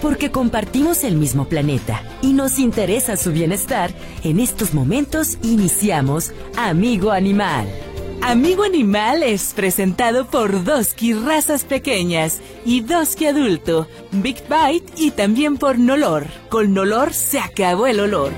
Porque compartimos el mismo planeta y nos interesa su bienestar, en estos momentos iniciamos Amigo Animal. Amigo Animal es presentado por Doski Razas Pequeñas y Doski Adulto, Big Bite y también por Nolor. Con Nolor se acabó el olor.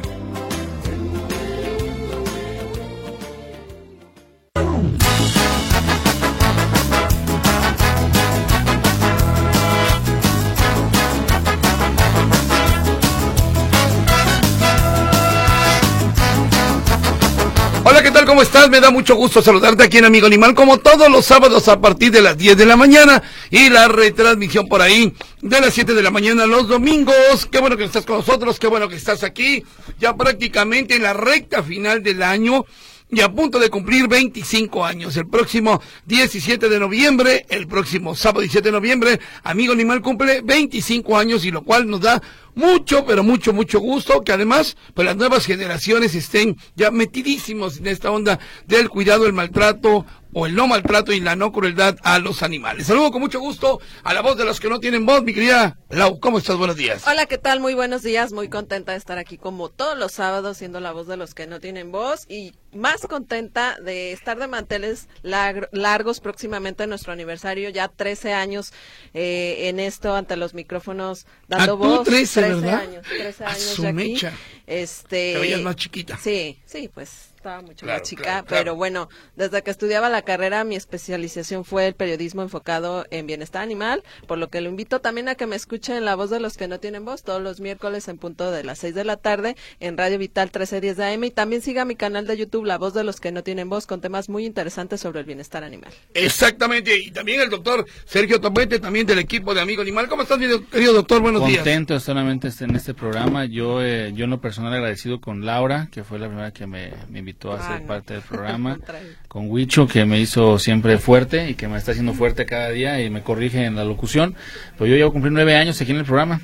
¿Cómo estás? Me da mucho gusto saludarte aquí en Amigo Animal, como todos los sábados a partir de las 10 de la mañana y la retransmisión por ahí de las 7 de la mañana los domingos. Qué bueno que estás con nosotros, qué bueno que estás aquí, ya prácticamente en la recta final del año y a punto de cumplir 25 años. El próximo 17 de noviembre, el próximo sábado 17 de noviembre, Amigo Animal cumple 25 años y lo cual nos da mucho, pero mucho, mucho gusto que además, pues las nuevas generaciones estén ya metidísimos en esta onda del cuidado, el maltrato o el no maltrato y la no crueldad a los animales. Saludo con mucho gusto a la voz de los que no tienen voz, mi querida Lau. ¿Cómo estás? Buenos días. Hola, ¿qué tal? Muy buenos días. Muy contenta de estar aquí como todos los sábados siendo la voz de los que no tienen voz y más contenta de estar de manteles largos próximamente en nuestro aniversario, ya 13 años eh, en esto ante los micrófonos dando ¿A voz. tú 13, 13 ¿verdad? años, 13 A años aquí. mecha. Este, Te veías más chiquita. Sí, sí, pues estaba mucho Claro, más chica, claro, claro. pero bueno, desde que estudiaba la carrera mi especialización fue el periodismo enfocado en bienestar animal, por lo que lo invito también a que me escuchen la voz de los que no tienen voz todos los miércoles en punto de las 6 de la tarde en Radio Vital 1310 de AM y también siga mi canal de YouTube La Voz de los que no tienen voz con temas muy interesantes sobre el bienestar animal. Exactamente, y también el doctor Sergio Topete, también del equipo de Amigo Animal. ¿Cómo estás, querido doctor? Buenos días. Contento solamente en este programa. Yo, eh, yo en lo personal agradecido con Laura, que fue la primera que me, me invitó a Ah, ser no. parte del programa. Con Huicho, que me hizo siempre fuerte y que me está haciendo fuerte cada día y me corrige en la locución. Pero yo llevo a cumplir nueve años aquí en el programa.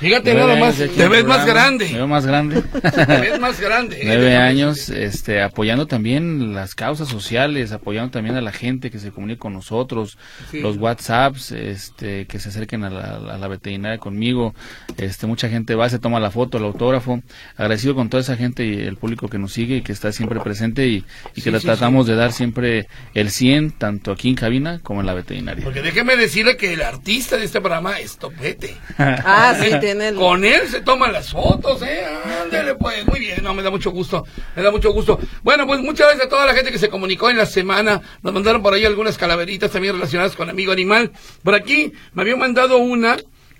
Fíjate nada más, te ves más grande. Me veo más grande. Te ves más grande. Nueve años este, apoyando también las causas sociales, apoyando también a la gente que se comunique con nosotros, Sí. los WhatsApps, este, que se acerquen a la, a la veterinaria conmigo. Este, mucha gente va, se toma la foto, el autógrafo. Agradecido con toda esa gente y el público que nos sigue y que está siempre presente y, y que le sí, tratamos de dar siempre el 100, tanto aquí en cabina como en la veterinaria. Porque déjeme decirle que el artista de este programa es Topete. Ah, sí, tiene el... Con él se toman las fotos, ¿eh? Ándale, pues, muy bien, no, me da mucho gusto, me da mucho gusto. Bueno, pues muchas gracias a toda la gente que se comunicó en la semana, nos mandaron por ahí algunas calaveritas también relacionadas con Amigo Animal. Por aquí me habían mandado una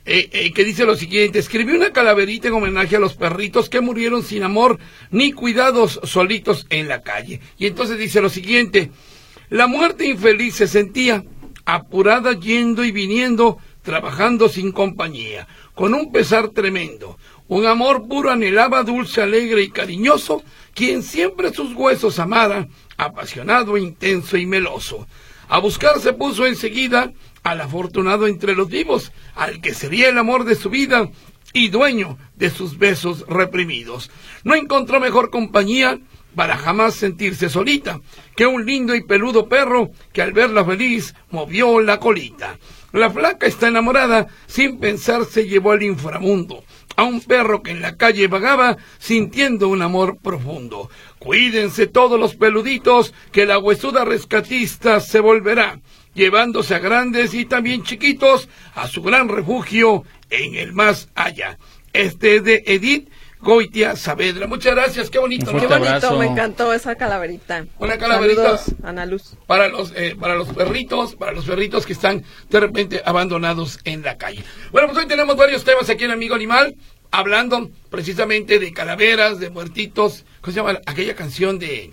eh, eh, que dice lo siguiente, escribí una calaverita en homenaje a los perritos que murieron sin amor ni cuidados solitos en la calle. Y entonces dice lo siguiente, la muerte infeliz se sentía apurada yendo y viniendo, trabajando sin compañía, con un pesar tremendo. Un amor puro anhelaba, dulce, alegre y cariñoso, quien siempre sus huesos amara, apasionado, intenso y meloso. A buscar se puso enseguida al afortunado entre los vivos, al que sería el amor de su vida y dueño de sus besos reprimidos. No encontró mejor compañía para jamás sentirse solita que un lindo y peludo perro que al verla feliz movió la colita. La flaca está enamorada, sin pensar se llevó al inframundo, a un perro que en la calle vagaba sintiendo un amor profundo. Cuídense todos los peluditos, que la huesuda rescatista se volverá, llevándose a grandes y también chiquitos a su gran refugio en el más allá. Este es de Edith Goitia Saavedra. Muchas gracias, qué bonito. Qué bonito, abrazo. me encantó esa calaverita. Una calaverita. Saludos, Ana Luz. para los eh, para los perritos, para los perritos que están de repente abandonados en la calle. Bueno, pues hoy tenemos varios temas aquí en Amigo Animal, hablando precisamente de calaveras, de muertitos, ¿cómo se llama aquella canción de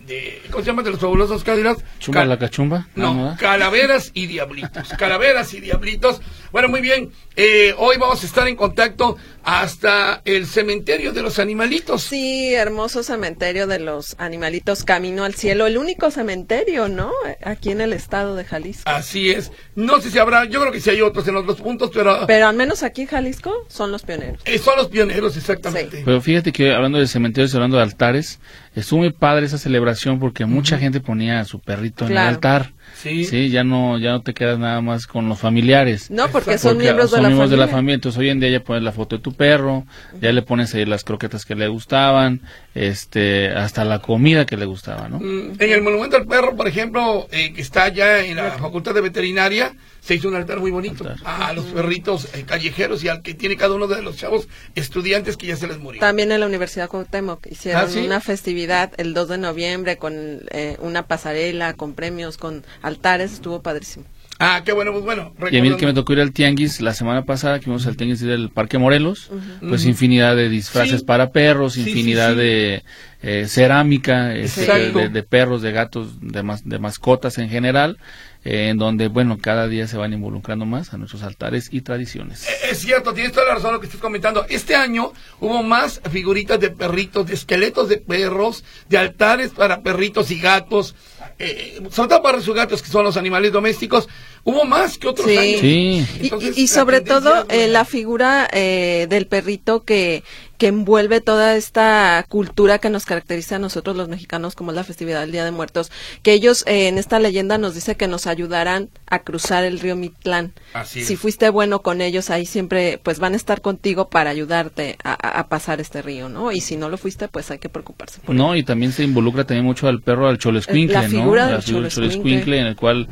de ¿cómo se llama de los fabulosos Cadillacs? ¿Chumba Cal- la cachumba? No, calaveras y diablitos. Calaveras y diablitos. Bueno, muy bien. Eh, hoy vamos a estar en contacto hasta el cementerio de los animalitos. Sí, hermoso cementerio de los animalitos Camino al Cielo, el único cementerio, ¿no? Aquí en el estado de Jalisco. Así es. No sé si habrá, yo creo que sí hay otros en otros puntos, pero, Pero al menos aquí en Jalisco son los pioneros. eh, son los pioneros exactamente. Pero fíjate que hablando de cementerios, hablando de altares, estuvo muy padre esa celebración porque mucha gente ponía a su perrito en el altar. Sí. ya no ya no te quedas nada más con los familiares. No, porque son miembros, de, la miembros familia. de la familia. Entonces hoy en día ya pones la foto de tu perro, ya le pones ahí las croquetas que le gustaban, este, hasta la comida que le gustaba, ¿no? Mm, en el Monumento al Perro, por ejemplo, eh, que está ya en la Facultad de Veterinaria, se hizo un altar muy bonito a los perritos eh, callejeros y al que tiene cada uno de los chavos estudiantes que ya se les murió. También en la Universidad Cuauhtémoc hicieron ¿Ah, una festividad el 2 de noviembre con eh, una pasarela, con premios, con altares, estuvo padrísimo. Ah, qué bueno, pues bueno. Y a mí que me tocó ir al Tianguis la semana pasada, que fuimos al Tianguis del Parque Morelos, pues infinidad de disfraces para perros, infinidad de eh, cerámica, este, de, perros, de gatos, de, de mascotas en general, en donde, bueno, cada día se van involucrando más a nuestros altares y tradiciones. Eh, es cierto, tienes toda la razón lo que estás comentando. Este año hubo más figuritas de perritos, de esqueletos de perros, de altares para perritos y gatos, eh, sobre todo para sus gatos, que son los animales domésticos, hubo más que otros años. Sí. y, sobre todo eh, la figura eh, del perrito que, que envuelve toda esta cultura que nos caracteriza a nosotros los mexicanos, como es la festividad del Día de Muertos, que ellos eh, en esta leyenda nos dice que nos ayudarán a cruzar el río Mitlán. si fuiste bueno con ellos, ahí siempre pues van a estar contigo para ayudarte a, pasar este río, ¿no? Y si no lo fuiste, pues hay que preocuparse. no, y también se involucra también mucho al perro, al cholescuincle, la figura Del cholescuincle, en el cual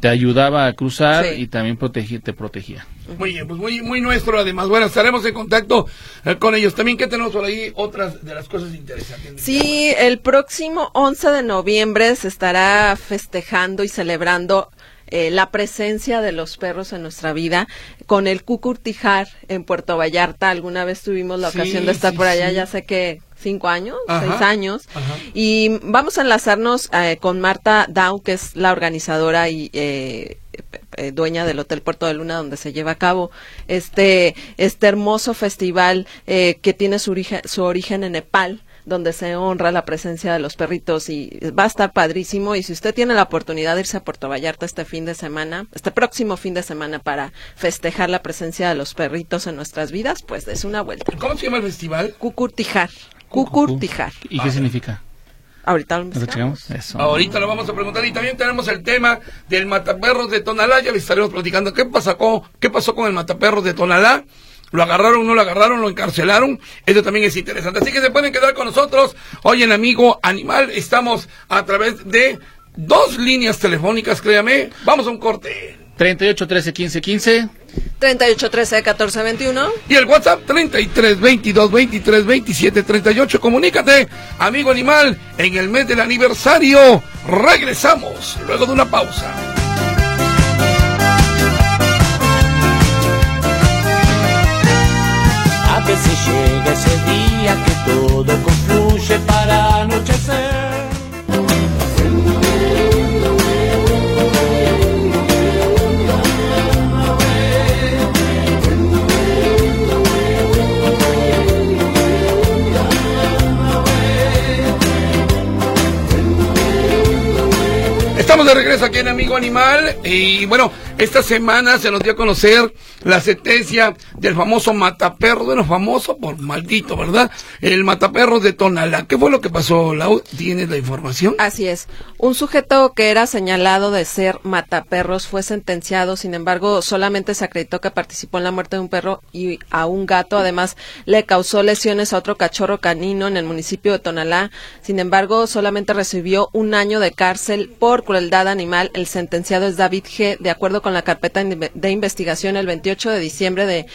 te ayudaba a cruzar y también te protegía. Muy bien, pues muy, muy nuestro además. Bueno, estaremos en contacto eh, con ellos. También que tenemos por ahí otras de las cosas interesantes. Sí, el próximo 11 de noviembre se estará festejando y celebrando eh, la presencia de los perros en nuestra vida con el Cucurtijar en Puerto Vallarta. Alguna vez tuvimos la ocasión de estar por allá, ya sé que cinco años, seis años. Y vamos a enlazarnos eh, con Marta Dow, que es la organizadora y eh, eh, dueña del Hotel Puerto de Luna, donde se lleva a cabo este, este hermoso festival que tiene su origen, su origen en Nepal donde se honra la presencia de los perritos y va a estar padrísimo. Y si usted tiene la oportunidad de irse a Puerto Vallarta este fin de semana, este próximo fin de semana para festejar la presencia de los perritos en nuestras vidas, pues es una vuelta. ¿Cómo se llama el festival? Cucurtijar. Cucurtijar. ¿Y qué significa? Ahorita lo, Ahorita lo vamos a preguntar y también tenemos el tema del mataperros de Tonalá. Ya le estaremos platicando qué pasó con, qué pasó con el mataperros de Tonalá. ¿Lo agarraron, no lo agarraron, lo encarcelaron? Eso también es interesante. Así que se pueden quedar con nosotros. Hoy en Amigo Animal estamos a través de dos líneas telefónicas, créame. Vamos a un corte. 38 13 15 15 38 13 14 21 y el WhatsApp 33 22 23 27 38 comunícate. Amigo animal en el mes del aniversario regresamos luego de una pausa. A veces llega ese día que todo de regreso aquí en Amigo Animal y bueno, esta semana se nos dio a conocer la sentencia del famoso mataperro, bueno, famoso por maldito, ¿verdad? El mataperro de Tonalá. ¿Qué fue lo que pasó, Lau? ¿Tienes la información? Así es. Un sujeto que era señalado de ser mataperros fue sentenciado, sin embargo, solamente se acreditó que participó en la muerte de un perro y a un gato. Además, le causó lesiones a otro cachorro canino en el municipio de Tonalá. Sin embargo, solamente recibió un año de cárcel por crueldad animal. Sentenciado es David G. De acuerdo con la carpeta de investigación, el 28 de diciembre de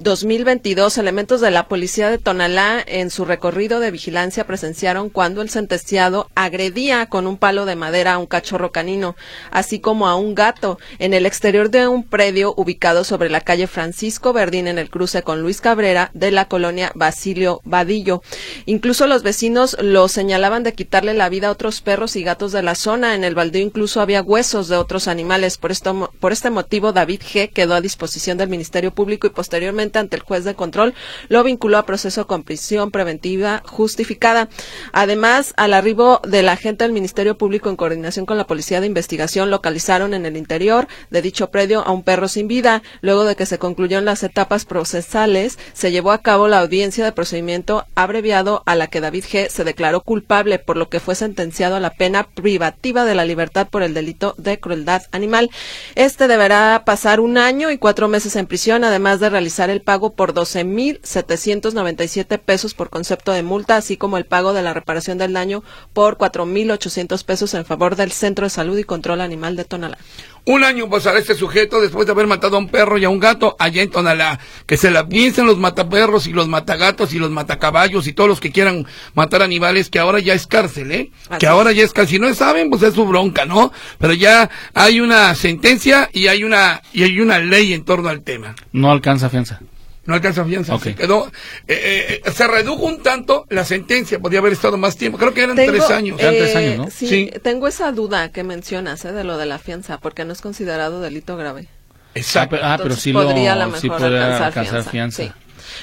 2022, elementos de la policía de Tonalá en su recorrido de vigilancia presenciaron cuando el sentenciado agredía con un palo de madera a un cachorro canino, así como a un gato, en el exterior de un predio ubicado sobre la calle Francisco Verdín en el cruce con Luis Cabrera de la colonia Basilio Vadillo. Incluso los vecinos lo señalaban de quitarle la vida a otros perros y gatos de la zona. En el baldío incluso había huesos de otros animales. Por, esto, por este motivo, David G. quedó a disposición del Ministerio Público y posteriormente ante el juez de control lo vinculó a proceso con prisión preventiva justificada. Además, al arribo del agente del Ministerio Público en coordinación con la Policía de Investigación localizaron en el interior de dicho predio a un perro sin vida. Luego de que se concluyeron las etapas procesales, se llevó a cabo la audiencia de procedimiento abreviado a la que David G. se declaró culpable, por lo que fue sentenciado a la pena privativa de la libertad por el delito de crueldad animal. Este deberá pasar un año y cuatro meses en prisión, además de realizar el pago por 12.797 pesos por concepto de multa, así como el pago de la reparación del daño por 4.800 pesos en favor del Centro de Salud y Control Animal de Tonalá. Un año pasará este sujeto después de haber matado a un perro y a un gato allá en Tonalá. Que se la piensen los mataperros y los matagatos y los matacaballos y todos los que quieran matar animales, que ahora ya es cárcel, ¿eh? que ahora ya es cárcel. Si no saben, pues es su bronca, ¿no? Pero ya hay una sentencia y hay una, y hay una ley en torno al tema. No alcanza fianza no alcanza fianza. Se quedó, eh, eh, se redujo un tanto la sentencia, podía haber estado más tiempo. Creo que eran tres años. eran tres años, ¿no? Sí, tengo esa duda que mencionas de lo de la fianza, porque no es considerado delito grave. Exacto. Ah, pero sí podría lo, sí alcanzar, fianza.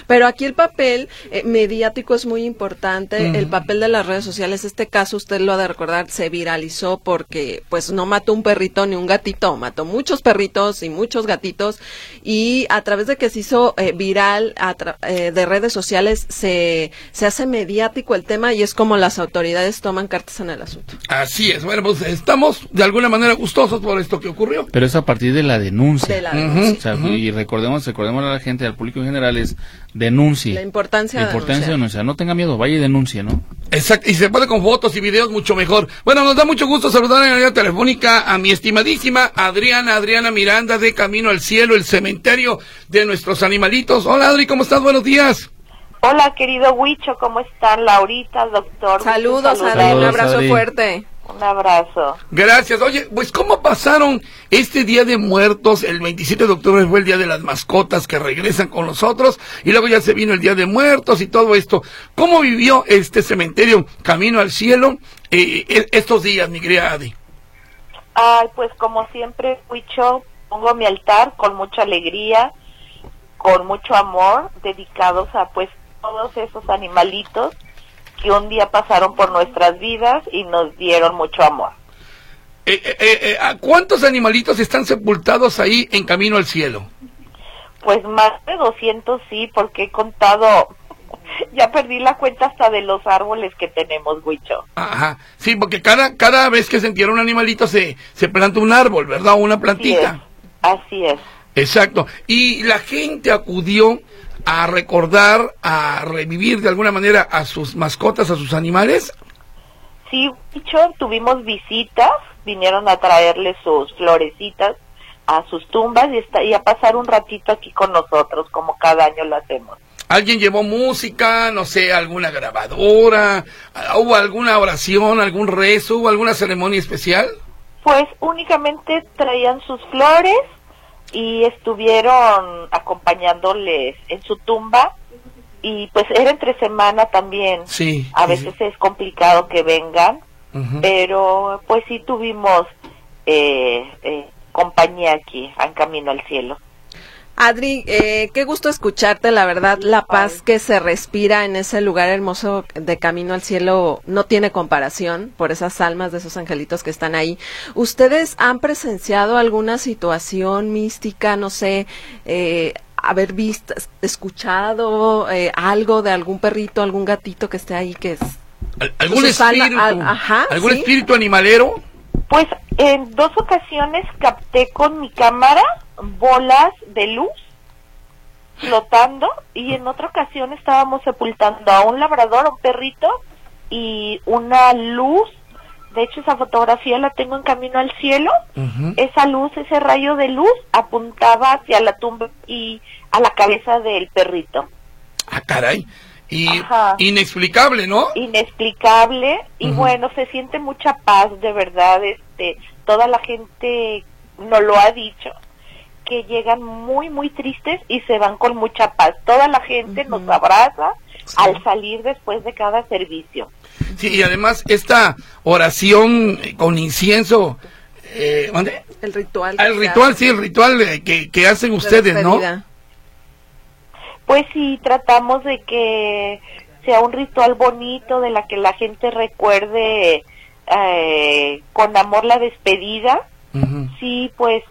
Pero aquí el papel eh, mediático es muy importante, el papel de las redes sociales. Este caso, usted lo ha de recordar, se viralizó porque pues no mató un perrito ni un gatito, mató muchos perritos y muchos gatitos y a través de que se hizo eh, viral eh, de redes sociales se, se hace mediático el tema y es como las autoridades toman cartas en el asunto. Así es, bueno, pues estamos de alguna manera gustosos por esto que ocurrió. Pero es a partir de la denuncia. Y recordemos, recordemos a la gente, al público en general, es denuncie. La importancia, la importancia de denunciar. No tenga miedo, vaya y denuncie, ¿no? Exacto, y se puede con fotos y videos mucho mejor. Bueno, nos da mucho gusto saludar en la línea telefónica a mi estimadísima Adriana, Adriana Miranda de Camino al Cielo, el cementerio de nuestros animalitos. Hola Adri, ¿cómo estás? Buenos días. Hola, querido Huicho, ¿cómo están? Laurita, doctor. Saludos, Adri, un abrazo fuerte. Un abrazo. Gracias. Oye, pues ¿cómo pasaron este Día de Muertos? El 27 de octubre fue el Día de las Mascotas que regresan con nosotros y luego ya se vino el Día de Muertos y todo esto. ¿Cómo vivió este cementerio Camino al Cielo eh, eh, estos días, mi querida Adi? Ay, pues como siempre, Huicho, pongo mi altar con mucha alegría, con mucho amor, dedicados a pues todos esos animalitos que un día pasaron por nuestras vidas y nos dieron mucho amor. Eh, eh, eh, ¿Cuántos animalitos están sepultados ahí en camino al cielo? Pues más de 200 sí, porque he contado, ya perdí la cuenta hasta de los árboles que tenemos, Huicho. Ajá, sí, porque cada, cada vez que se entierra un animalito se, se planta un árbol, ¿verdad? Una plantita. Así es. Exacto. Y la gente acudió a recordar, a revivir de alguna manera a sus mascotas, a sus animales? Sí, dicho, tuvimos visitas, vinieron a traerle sus florecitas a sus tumbas y, está, y a pasar un ratito aquí con nosotros, como cada año lo hacemos. ¿Alguien llevó música, no sé, alguna grabadora? ¿Hubo alguna oración, algún rezo, hubo alguna ceremonia especial? Pues únicamente traían sus flores, y estuvieron acompañándoles en su tumba y pues era entre semana también. Sí. A veces es complicado que vengan, pero pues sí tuvimos eh, eh, compañía aquí en Camino al Cielo. Adri, eh, qué gusto escucharte, la verdad, la paz que se respira en ese lugar hermoso de Camino al Cielo no tiene comparación por esas almas de esos angelitos que están ahí. ¿Ustedes han presenciado alguna situación mística, no sé, eh, haber visto, escuchado eh, algo de algún perrito, algún gatito que esté ahí que es... ¿Algún espíritu? ¿Algún espíritu animalero? Pues en dos ocasiones capté con mi cámara bolas de luz flotando y en otra ocasión estábamos sepultando a un labrador, a un perrito y una luz. De hecho, esa fotografía la tengo en camino al cielo. Esa luz, ese rayo de luz apuntaba hacia la tumba y a la cabeza del perrito. Ah, caray. Y inexplicable, ¿no? Inexplicable y bueno, se siente mucha paz, de verdad, este, toda la gente nos lo ha dicho que llegan muy, muy tristes y se van con mucha paz. Toda la gente nos abraza al salir después de cada servicio. Sí, y además esta oración con incienso, eh, El ritual. el ritual, sí, el ritual que, que hacen ustedes, ¿no? Pues sí, tratamos de que sea un ritual bonito, de la que la gente recuerde eh, con amor la despedida. Sí, pues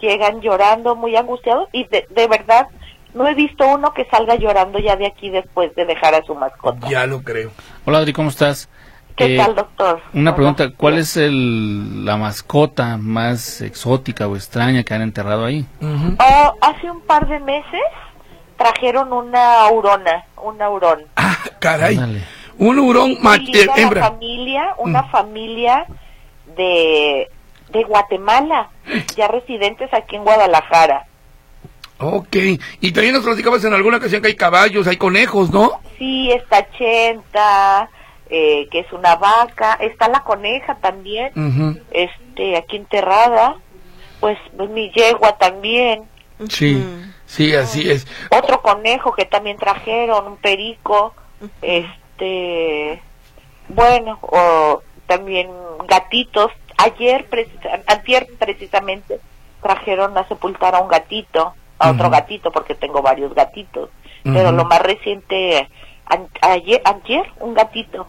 llegan llorando, muy angustiados y de, de, verdad no he visto uno que salga llorando ya de aquí después de dejar a su mascota. Ya lo creo. Hola Adri, ¿cómo estás? ¿Qué Eh, tal, doctor? Una pregunta, ¿cuál es el, la mascota más exótica o extraña que han enterrado ahí? Ujú. Oh, hace un par de meses trajeron una aurona, un aurón. Ah, caray. Ándale. Un hurón hembra. familia, una Mm. familia de, de Guatemala, ya residentes aquí en Guadalajara. Ok. Y también nos platicabas en alguna ocasión que hay caballos, hay conejos, ¿no? Sí, está Chenta, eh, que es una vaca, está la coneja también, este, aquí enterrada, pues, pues mi yegua también, Sí, sí, así es. otro conejo que también trajeron, un perico, este, bueno, o también gatitos. Ayer, precisa- antier precisamente, trajeron a sepultar a un gatito, a otro gatito, porque tengo varios gatitos. Pero lo más reciente, an- ayer, ayer, un gatito.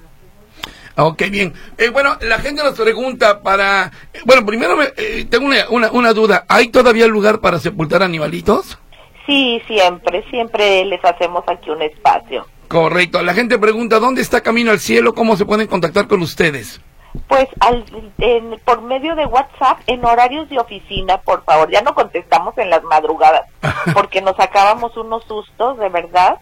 Ok, bien. Eh, bueno, la gente nos pregunta para... eh, bueno, primero me- eh, tengo una, una, una duda. ¿Hay todavía lugar para sepultar animalitos? Sí, siempre, siempre les hacemos aquí un espacio. Correcto. La gente pregunta, ¿dónde está Camino al Cielo? ¿Cómo se pueden contactar con ustedes? Pues al, en- por medio de WhatsApp, en horarios de oficina, por favor, ya no contestamos en las madrugadas, porque nos sacábamos unos sustos, de verdad.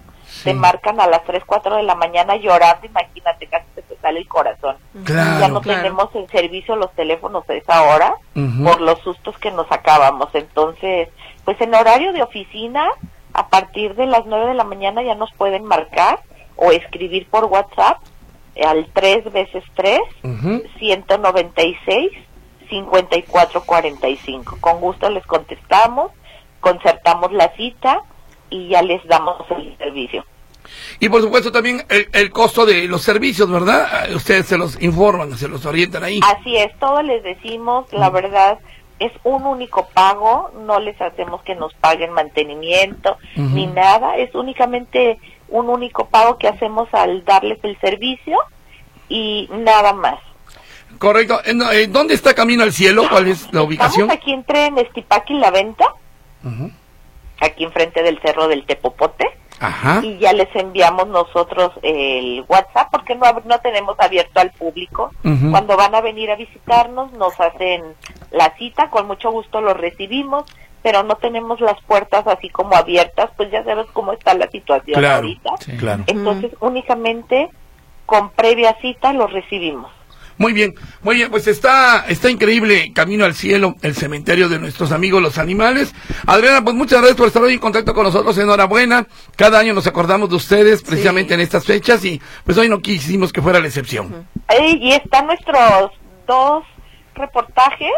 Te marcan a las 3, 4 de la mañana llorando, imagínate, casi se te sale el corazón. Claro. ya no claro. tenemos en servicio los teléfonos a esa hora por los sustos que nos sacábamos. Entonces, pues en horario de oficina, a partir de las 9 de la mañana ya nos pueden marcar o escribir por WhatsApp al 3 veces 3 Ujú. 196 5445. Con gusto les contestamos, concertamos la cita y ya les damos el servicio. Y por supuesto también el, el costo de los servicios, ¿verdad? Ah, Ustedes se los informan, se los orientan ahí. Así es, todo les decimos, la verdad es un único pago, no les hacemos que nos paguen mantenimiento ni nada, es únicamente un único pago que hacemos al darles el servicio y nada más. Correcto. ¿En- en ¿Dónde está Camino al Cielo? ¿Cuál es la ubicación? Estamos aquí entre Nestipaki y La Venta, aquí enfrente del Cerro del Tepopote. Ajá. y ya les enviamos nosotros el WhatsApp porque no, no tenemos abierto al público. Cuando van a venir a visitarnos nos hacen la cita, con mucho gusto los recibimos, pero no tenemos las puertas así como abiertas, pues ya sabes cómo está la situación Claro, ahorita. Sí. claro. Entonces únicamente con previa cita los recibimos. Muy bien, muy bien, pues está, está increíble Camino al Cielo, el cementerio de nuestros amigos los animales. Adriana, pues muchas gracias por estar hoy en contacto con nosotros, enhorabuena. Cada año nos acordamos de ustedes precisamente en estas fechas y pues hoy no quisimos que fuera la excepción. Y están nuestros dos reportajes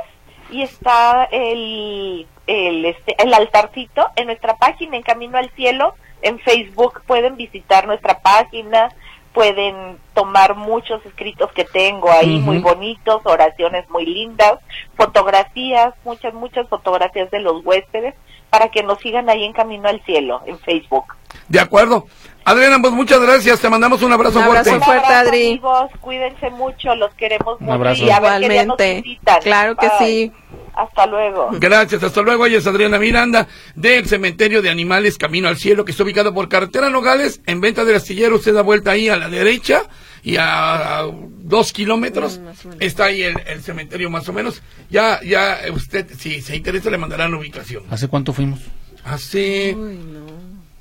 y está el, el, este, el altarcito en nuestra página, en Camino al Cielo, en Facebook. Pueden visitar nuestra página, pueden tomar muchos escritos que tengo ahí, muy bonitos, oraciones muy lindas, fotografías, muchas, muchas fotografías de los huéspedes, para que nos sigan ahí en Camino al Cielo, en Facebook. De acuerdo. Adriana, pues muchas gracias, te mandamos un abrazo Un abrazo fuerte. Un fuerte, abrazo, Adri. amigos, cuídense mucho, los queremos Un mucho abrazo. y a ver qué día nos visitan. Claro que Bye. sí. Hasta luego. Gracias, hasta luego. Ella es Adriana Miranda del Cementerio de Animales Camino al Cielo, que está ubicado por carretera Nogales, en venta del astillero. Usted da vuelta ahí a la derecha y a, a dos kilómetros Mm, está ahí el, el cementerio más o menos. Ya, ya usted, si se interesa, le mandarán la ubicación. ¿Hace cuánto fuimos? Hace Uy, no.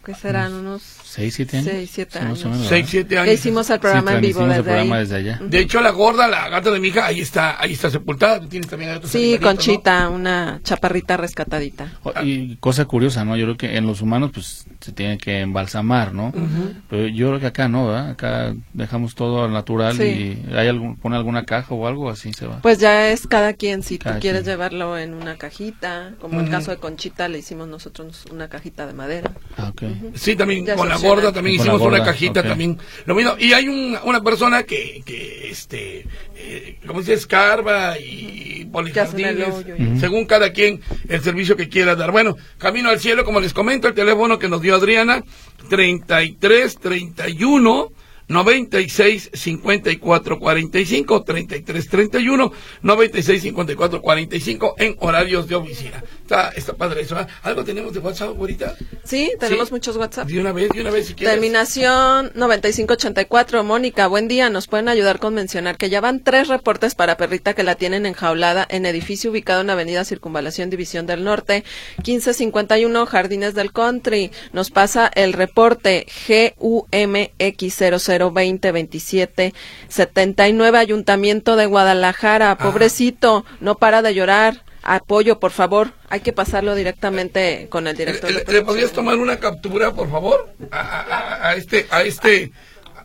¿Qué serán? Unos ¿Seis, siete años? Seis, siete Sí, años. menos, seis, siete años. hicimos el Sí, programa en vivo transmitimos el desde programa ahí. desde allá. De hecho, la gorda, la gata de mi hija, ahí está, ahí está sepultada. Tú tienes también Sí, animalitos, ¿no? Conchita, una chaparrita rescatadita. Y cosa curiosa, ¿no? Yo creo que en los humanos, pues, se tiene que embalsamar, ¿no? Pero yo creo que acá no, ¿verdad? Acá dejamos todo al natural Sí. y hay algún, pone alguna caja o algo, así se va. Pues ya es cada quien, si Cada tú quieres quien. llevarlo en una cajita, como el Ujú. caso de Conchita, le hicimos nosotros una cajita de madera. Ah, ok. Sí, también Ya con la. Gorda también hicimos una gorda, cajita también. Lo mismo. Y hay un- una persona que, que este, eh, ¿cómo se dice? Escarba y pone jardines, según cada quien el servicio que quiera dar. Bueno, Camino al Cielo, como les comento, el teléfono que nos dio Adriana, 33 31 96 54 45 33 31 96 54 45 en horarios de oficina. Está, está padre eso. ¿eh? ¿Algo tenemos de WhatsApp ahorita? Sí, tenemos muchos WhatsApp. De una vez, de una vez si quieres. Terminación 9584. Mónica, buen día. ¿Nos pueden ayudar con mencionar que ya van tres reportes para perrita que la tienen enjaulada en edificio ubicado en Avenida Circunvalación División del Norte, 1551 Jardines del Country? Nos pasa el reporte GUMX00202779 Ayuntamiento de Guadalajara. Pobrecito, no para de llorar. Apoyo, por favor. Hay que pasarlo directamente con el director. ¿Le, le podrías tomar una captura, por favor? A, a- a este, a este,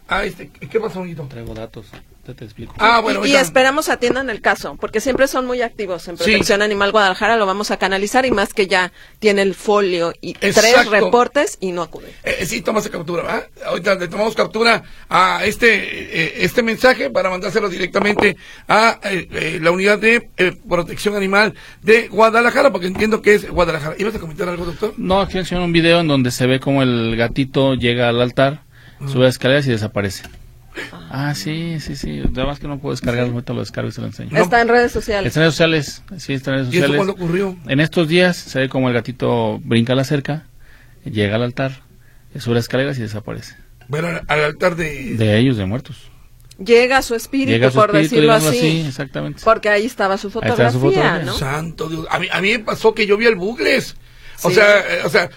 a este. ¿Qué pasa, bonito? Traigo datos, te, te explico. Ah, bueno, y, esperamos atiendan el caso, porque siempre son muy activos en Sí. Protección Animal Guadalajara, lo vamos a canalizar y más que ya tiene el folio y tres reportes y no acude. Eh, sí, tomas captura, ¿verdad? Ahorita le tomamos captura a este eh, este mensaje para mandárselo directamente a eh, eh, la unidad de eh, protección animal de Guadalajara, porque entiendo que es Guadalajara. ¿Ibas a comentar algo, doctor? No, aquí menciona un video en donde se ve como el gatito llega al altar, sube las escaleras y desaparece. Ah, sí, sí, sí. Nada más que no puedo descargarlo, ahorita lo descargo y se lo enseño. Está en redes sociales. Está en redes sociales, sí, está en redes ¿Y eso sociales. cuándo ocurrió? En estos días se ve como el gatito brinca a la cerca, llega al altar, sube las escaleras y desaparece. Bueno, al, al altar de... De ellos, de muertos. Llega su espíritu, Llega su por espíritu, decirlo así, exactamente. porque ahí estaba su fotografía, está su fotografía. ¿no? Santo Dios. A mí, a mí me pasó que yo vi el Bugles. O sea, eh, o sea,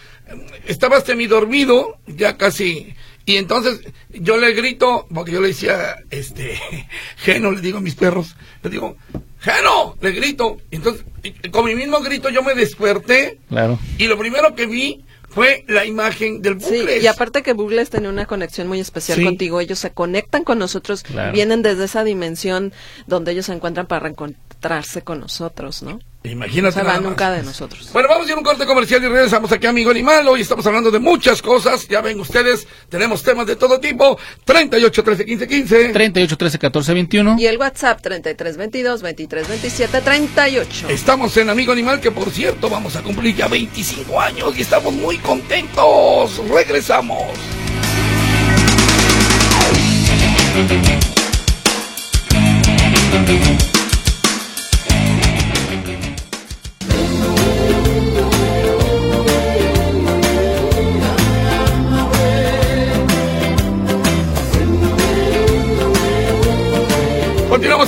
estaba semidormido, ya casi. Y entonces yo le grito, porque yo le decía, este, Geno, le digo a mis perros, le digo, Geno, le grito. Y entonces, con mi mismo grito yo me desperté Claro. y lo primero que vi fue la imagen del Sí, Bugles. y aparte que Bugles tenía una conexión muy especial Sí. contigo, ellos se conectan con nosotros, Claro. vienen desde esa dimensión donde ellos se encuentran para reencontrarse con nosotros, ¿no? No Imagínate. se nada va más. nunca de nosotros. Bueno, vamos a ir a un corte comercial y regresamos aquí, amigo animal. Hoy estamos hablando de muchas cosas. Ya ven ustedes, tenemos temas de todo tipo. 38, 13, 15, 15. 38, 13, 14, 21. Y el WhatsApp 3322 2327 38. Estamos en Amigo Animal, que por cierto vamos a cumplir ya 25 años y estamos muy contentos. Regresamos.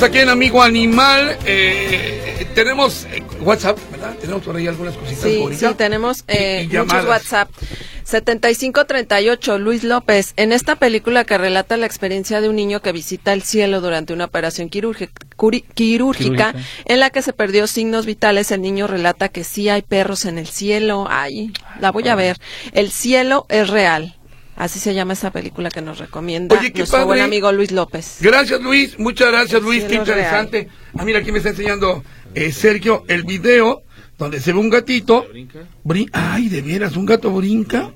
Aquí en Amigo Animal. Eh, tenemos eh, WhatsApp, ¿verdad? Tenemos por ahí algunas cositas. Sí, ahorita. sí, tenemos eh, Y- y muchos. WhatsApp. 7538, Luis López. En esta película que relata la experiencia de un niño que visita el cielo durante una operación quirúrgica, Quirúrgica. en la que se perdió signos vitales, el niño relata que sí hay perros en el cielo. Ay, la voy a ver. El cielo es real. Así se llama esa película que nos recomienda Oye, qué nuestro padre. buen amigo Luis López. Gracias Luis, muchas gracias Luis, qué interesante. Ah, mira, aquí me está enseñando eh, Sergio el video donde se ve un gatito. Brin- Ay, de veras, un gato brinca.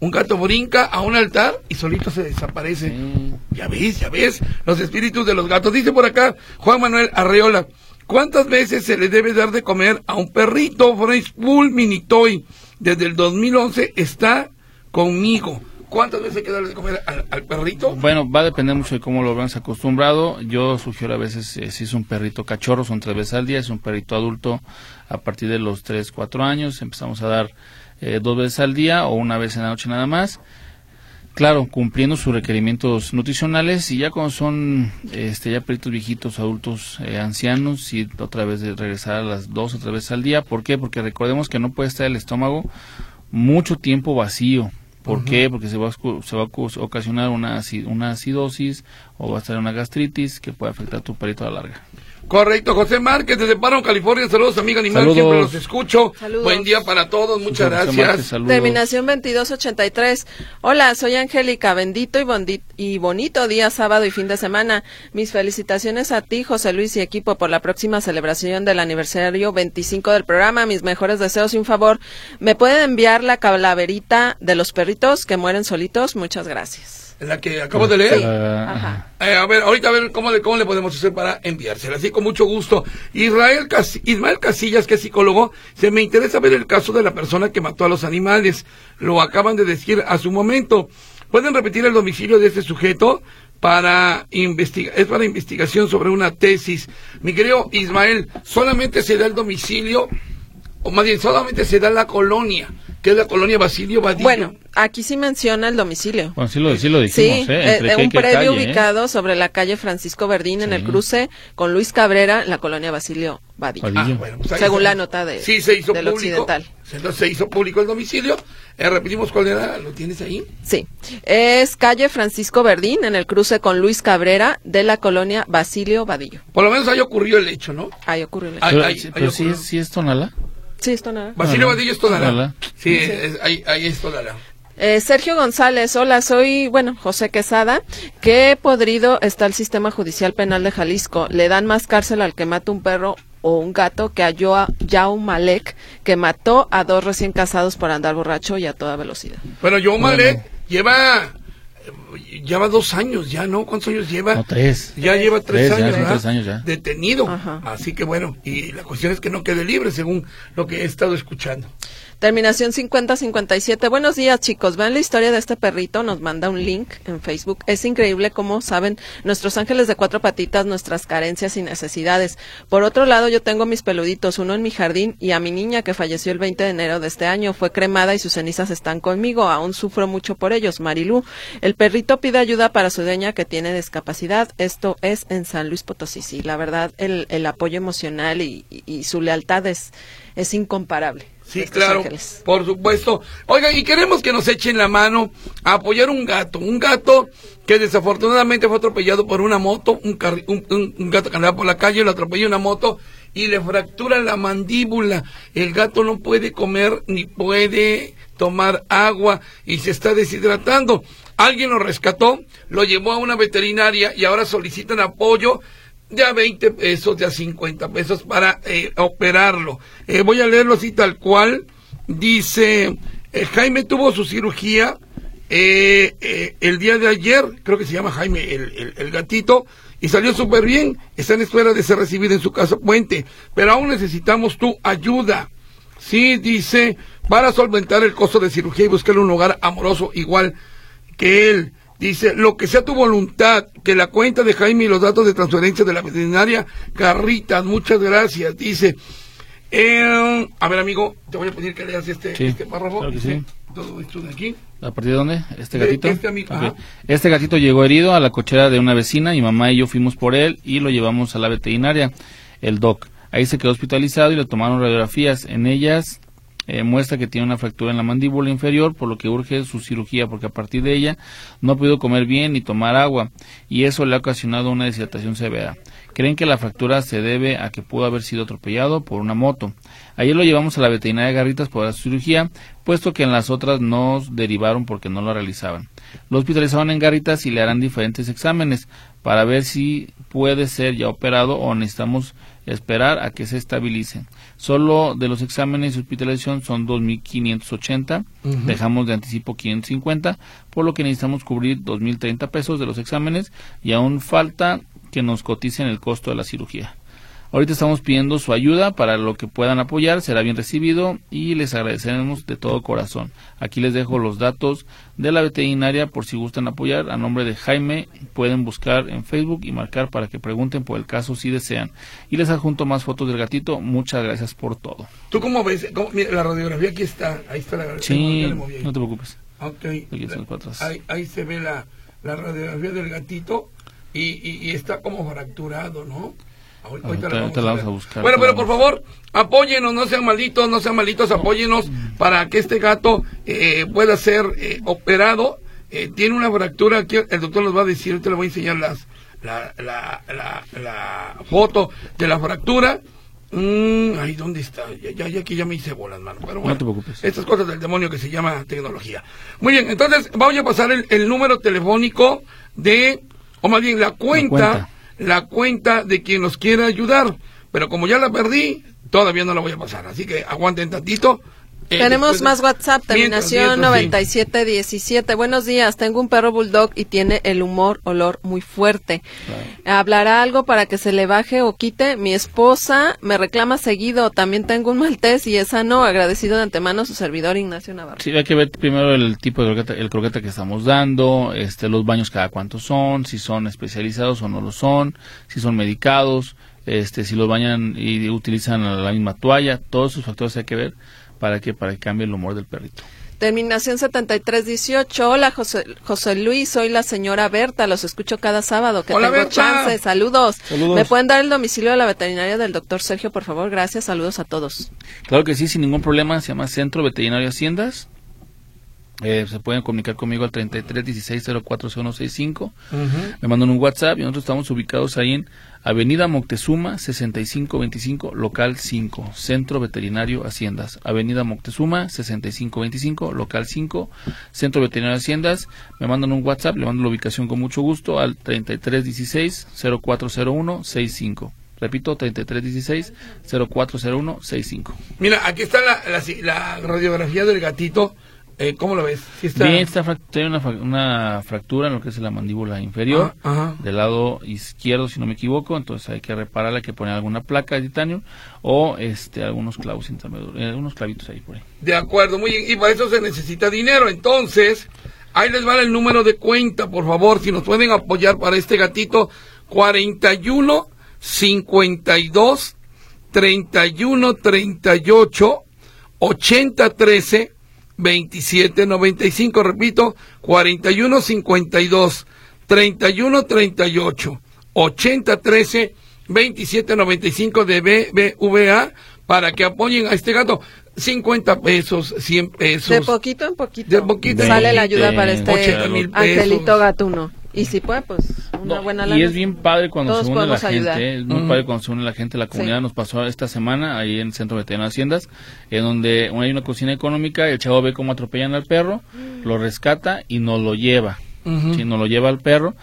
Un gato brinca a un altar y solito se desaparece. Sí. Ya ves, ya ves, los espíritus de los gatos. Dice por acá Juan Manuel Arreola, ¿cuántas veces se le debe dar de comer a un perrito French Bull Mini Toy? Desde el 2011 está conmigo. ¿Cuántas veces hay que darle de comer al, perrito? Bueno, va a depender mucho de cómo lo veamos acostumbrado. Yo sugiero a veces, eh, si es un perrito cachorro, son tres veces al día. Es un perrito adulto, a partir de los tres, cuatro años, empezamos a dar eh, dos veces al día o una vez en la noche nada más. Claro, cumpliendo sus requerimientos nutricionales y ya cuando son este, ya perritos viejitos, adultos, eh, ancianos, y otra vez de regresar a las dos o tres veces al día. ¿Por qué? Porque recordemos que no puede estar el estómago mucho tiempo vacío. ¿Por qué? Porque se va, a, se va a ocasionar una, una acidosis o va a estar una gastritis que puede afectar a tu perrito a la larga. Correcto, José Márquez desde Paro, California. Saludos, amiga animal. Saludos. Siempre los escucho. Saludos. Buen día para todos. Muchas José Márquez, gracias. saludos. Terminación 2283. Hola, soy Angélica. Bendito y, bondi- y bonito día sábado y fin de semana. Mis felicitaciones a ti, José Luis y equipo, por la próxima celebración del aniversario 25 del programa. Mis mejores deseos y un favor. ¿Me pueden enviar la calaverita de los perritos que mueren solitos? Muchas gracias. La que acabo de leer. Eh, a ver, ahorita a ver cómo le, cómo le podemos hacer para enviársela. Así con mucho gusto. Israel Cas- Ismael Casillas, que es psicólogo, se me interesa ver el caso de la persona que mató a los animales. Lo acaban de decir a su momento. Pueden repetir el domicilio de este sujeto para investigar, es para investigación sobre una tesis. Mi querido Ismael, solamente se da el domicilio, o más bien, solamente se da la colonia que es la colonia Basilio Badillo. Bueno, aquí sí menciona el domicilio. Bueno, sí lo, sí lo dijimos, sí, ¿eh? eh, un predio ¿eh? ubicado sobre la calle Francisco Verdín en el cruce con Luis Cabrera, en la colonia Basilio Badillo. Ah, bueno, pues Según la nota de, sí, se hizo del público, occidental. Entonces se hizo público el domicilio. Eh, repetimos cuál era, ¿lo tienes ahí? Sí, es calle Francisco Verdín en el cruce con Luis Cabrera de la colonia Basilio Badillo. Por lo menos ahí ocurrió el hecho, ¿no? Ahí ocurrió el hecho. Pero, pero sí, es, sí es Tonala. Sí, es Tonalá. Basilio Badillo es Tonalá. Sí, ahí, ahí es Tonalá. Eh, Sergio González, hola, soy, bueno, José Quesada. ¿Qué podrido está el sistema judicial penal de Jalisco? Le dan más cárcel al que mata un perro o un gato que a Yao Malek, que mató a dos recién casados por andar borracho y a toda velocidad. Bueno, Yao Malek lleva lleva dos años ya, ¿no? ¿Cuántos años lleva? No, tres. Ya lleva tres, años, ya, tres años ya. Detenido. Así que bueno, y la cuestión es que no quede libre, según lo que he estado escuchando. Terminación 5057. Buenos días, chicos. Vean la historia de este perrito. Nos manda un link en Facebook. Es increíble cómo saben nuestros ángeles de cuatro patitas nuestras carencias y necesidades. Por otro lado, yo tengo mis peluditos, uno en mi jardín y a mi niña que falleció el 20 de enero de este año. Fue cremada y sus cenizas están conmigo. Aún sufro mucho por ellos. Marilú. El perrito pide ayuda para su dueña que tiene discapacidad. Esto es en San Luis Potosí. Sí, la verdad, el, el apoyo emocional y, y su lealtad es, es incomparable. Sí, claro, por supuesto. Oiga, y queremos que nos echen la mano a apoyar un gato, un gato que desafortunadamente fue atropellado por una moto, un, un, gato que andaba por la calle, lo atropelló una moto y le fractura la mandíbula. El gato no puede comer ni puede tomar agua y se está deshidratando. Alguien lo rescató, lo llevó a una veterinaria y ahora solicitan apoyo de a 20 pesos, de a 50 pesos para eh, operarlo. Eh, voy a leerlo así tal cual. Dice, eh, Jaime tuvo su cirugía el día de ayer, creo que se llama Jaime el, gatito, y salió súper bien. Está en espera de ser recibido en su casa puente, pero aún necesitamos tu ayuda. Sí, dice, para solventar el costo de cirugía y buscarle un hogar amoroso igual que él. Dice, lo que sea tu voluntad, que la cuenta de Jaime y los datos de transferencia de la veterinaria Carritas, muchas gracias. Dice, eh, a ver amigo, te voy a pedir que leas este, este párrafo. Todo esto de aquí. ¿A partir de dónde? ¿Este gatito? Este, este, gatito llegó herido a la cochera de una vecina, mi mamá y yo fuimos por él y lo llevamos a la veterinaria, el DOC. Ahí se quedó hospitalizado y le tomaron radiografías. En ellas eh, muestra que tiene una fractura en la mandíbula inferior, por lo que urge su cirugía, porque a partir de ella no ha podido comer bien ni tomar agua, y eso le ha ocasionado una deshidratación severa. Creen que la fractura se debe a que pudo haber sido atropellado por una moto. Ayer lo llevamos a la veterinaria de Garritas por la cirugía, puesto que en las otras nos derivaron porque no lo realizaban. Lo hospitalizaron en Garritas y le harán diferentes exámenes para ver si puede ser ya operado o necesitamos esperar a que se estabilice. Solo de los exámenes de hospitalización son 2.580, dejamos de anticipo 550, por lo que necesitamos cubrir 2.030 pesos de los exámenes y aún falta que nos coticen el costo de la cirugía. Ahorita estamos pidiendo su ayuda para lo que puedan apoyar, será bien recibido y les agradeceremos de todo corazón. Aquí les dejo los datos de la veterinaria por si gustan apoyar. A nombre de Jaime pueden buscar en Facebook y marcar para que pregunten por el caso si desean. Y les adjunto más fotos del gatito. Muchas gracias por todo. ¿Tú cómo ves? la radiografía aquí está. Ahí está la Sí, no te preocupes. Ok. ahí, se ve la, radiografía del gatito y, y está como fracturado, ¿no? Ahorita, la vamos, a buscar. Bueno, pero por favor, apóyenos, no sean malditos, no sean malditos, apóyenos para que este gato eh, pueda ser eh, operado. Eh, tiene una fractura aquí, el doctor nos va a decir, ahorita le voy a enseñar las, la, la, la, foto de la fractura. Mm, ahí, ¿dónde está? Ya, ya, aquí ya me hice bolas, mano. Pero bueno, no te preocupes. Estas cosas del demonio que se llama tecnología. Muy bien, entonces vamos a pasar el, número telefónico de, o más bien la cuenta la cuenta de quien nos quiera ayudar. Pero como ya la perdí, todavía no la voy a pasar. Así que aguanten tantito. Eh, Tenemos de- más WhatsApp, terminación Mientras, mientras, sí. 9717. Buenos días, tengo un perro bulldog y tiene el humor, olor muy fuerte. ¿Hablará algo para que se le baje o quite? Mi esposa me reclama seguido. También tengo un maltés y es sano. Agradecido de antemano a su servidor Ignacio Navarro. Sí, hay que ver primero el tipo de croqueta, el croqueta que estamos dando, este, los baños cada cuántos son, si son especializados o no lo son, si son medicados, este, si los bañan y utilizan la misma toalla, todos esos factores hay que ver para que para que cambie el humor del perrito. Terminación 7318. Hola, José, José Luis. Soy la señora Berta. Los escucho cada sábado. Que Hola, tengo Berta. chance. Saludos. Saludos. ¿Me pueden dar el domicilio de la veterinaria del doctor Sergio, por favor? Gracias. Saludos a todos. Claro que sí, sin ningún problema, se llama Centro Veterinario Haciendas. Eh, se pueden comunicar conmigo al 33 16 040165. Me mandan un WhatsApp y nosotros estamos ubicados ahí en Avenida Moctezuma 6525, local 5, Centro Veterinario Haciendas. Avenida Moctezuma 6525, local 5, Centro Veterinario Haciendas. Me mandan un WhatsApp, le mando la ubicación con mucho gusto al 33 16 040165. Repito, 33 16 040165. Mira, aquí está la, la, la radiografía del gatito. Eh, ¿Cómo lo ves? Sí está... Bien, está tiene una, una fractura en lo que es la mandíbula inferior, Ah, ajá. del lado izquierdo, si no me equivoco, entonces hay que repararla, hay que poner alguna placa de titanio o este algunos clavos intermedios, eh, algunos clavitos ahí por ahí. De acuerdo, muy bien. Y para eso se necesita dinero. Entonces, ahí les va el número de cuenta, por favor, si nos pueden apoyar para este gatito. 41 52 31 38 80 13 27 95. Repito, 41 52 31 38 80 13 27 95 de BBVA para que apoyen a este gato. 50 pesos, 100 pesos. De poquito en poquito. De poquito en Sale la poquito. ayuda para este 80 mil pesos. angelito gatuno. Y si puede, pues una No, buena y lana. es bien padre cuando Todos se une la gente, ayudar. es muy padre cuando se une la gente, la comunidad Sí. nos pasó esta semana ahí en el Centro Veterinario de Haciendas, en donde hay una cocina económica, el chavo ve cómo atropellan al perro, lo rescata y nos lo lleva. Sí, nos lo lleva al perro.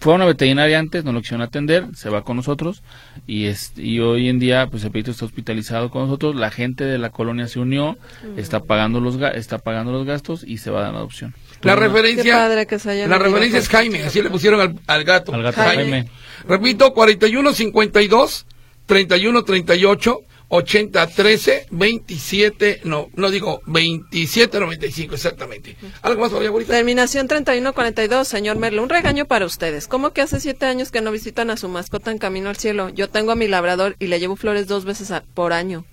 Fue a una veterinaria antes, no lo quisieron atender, se va con nosotros y, es, y hoy en día pues el perrito está hospitalizado con nosotros, la gente de la colonia se unió, está pagando los ga- está pagando los gastos y se va a dar la adopción. La referencia, Qué padre que se la referencia es Jaime, así le pusieron al, al gato. Al gato Jaime. Repito, 41 52 31 38 80 13 27 no, no digo 27 95 exactamente. ¿Algo más todavía ahorita? Terminación 3142, señor Merlo. Un regaño para ustedes. ¿Cómo que hace siete años que no visitan a su mascota en camino al cielo? Yo tengo a mi labrador y le llevo flores dos veces a- por año.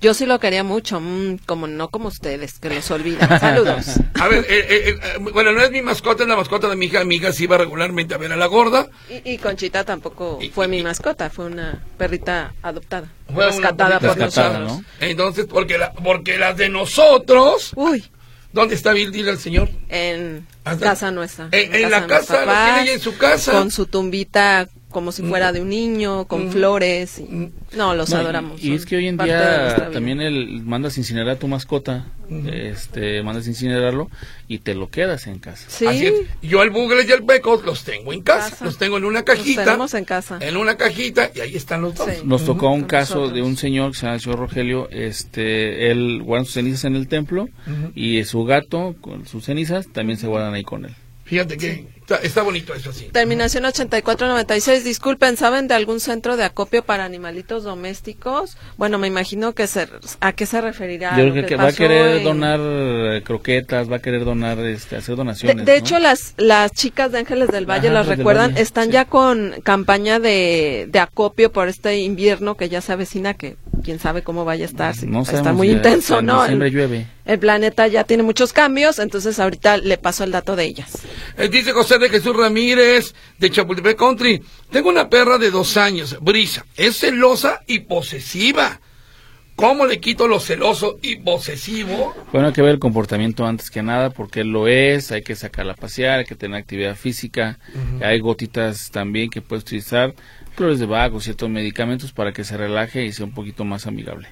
Yo sí lo quería mucho, mm, como no como ustedes, que los olvidan. Saludos. A ver, eh, eh, eh, bueno, no es mi mascota, es la mascota de mi hija. Mi hija sí va regularmente a ver a la gorda. Y, y Conchita tampoco Y- fue y- mi mascota, fue una perrita adoptada, Fue rescatada por rescatada, nosotros. ¿no? Entonces, porque, la, porque las de nosotros... Uy, ¿Dónde está Bill? Dile al señor. en Hasta- casa nuestra. En- en la casa, lo tiene ella en su casa. Con su tumbita como si fuera de un niño, con Mm. flores. y- Mm. No, los No, adoramos. Y, es que hoy en día también el mandas incinerar a tu mascota, este, mandas incinerarlo y te lo quedas en casa. Sí, Así es. Yo al Bugles y al Pecos los tengo en casa. Casa. Los tengo en una los cajita. tenemos en casa. En una cajita y ahí están los dos. Sí. Nos tocó un caso nosotros. de un señor que se llama el señor Rogelio, este, él guarda sus cenizas en el templo y su gato con sus cenizas también se guardan ahí con él. Fíjate que está, está bonito eso así. Terminación 8496. Disculpen, ¿saben de algún centro de acopio para animalitos domésticos? Bueno, me imagino que se, a qué se referirá. Yo creo que, va a querer en- donar eh, croquetas, va a querer donar, este, hacer donaciones. de ¿no? hecho, las, las chicas de Ángeles del Valle, Ajá, las recuerdan, Valle, están sí. ya con campaña de, de acopio por este invierno que ya se avecina, que quién sabe cómo vaya a estar. si no está sabemos muy si intenso, en ¿no? llueve. el planeta ya tiene muchos cambios, entonces ahorita le paso el dato de ellas. Eh, dice José de Jesús Ramírez de Chapultepec Country. Tengo una perra de dos años, Brisa. Es celosa y posesiva. ¿Cómo le quito lo celoso y posesivo? Bueno, hay que ver el comportamiento antes que nada, porque él lo es, hay que sacarla a pasear, hay que tener actividad física, hay gotitas también que puedes utilizar, flores de vago, ciertos medicamentos para que se relaje y sea un poquito más amigable.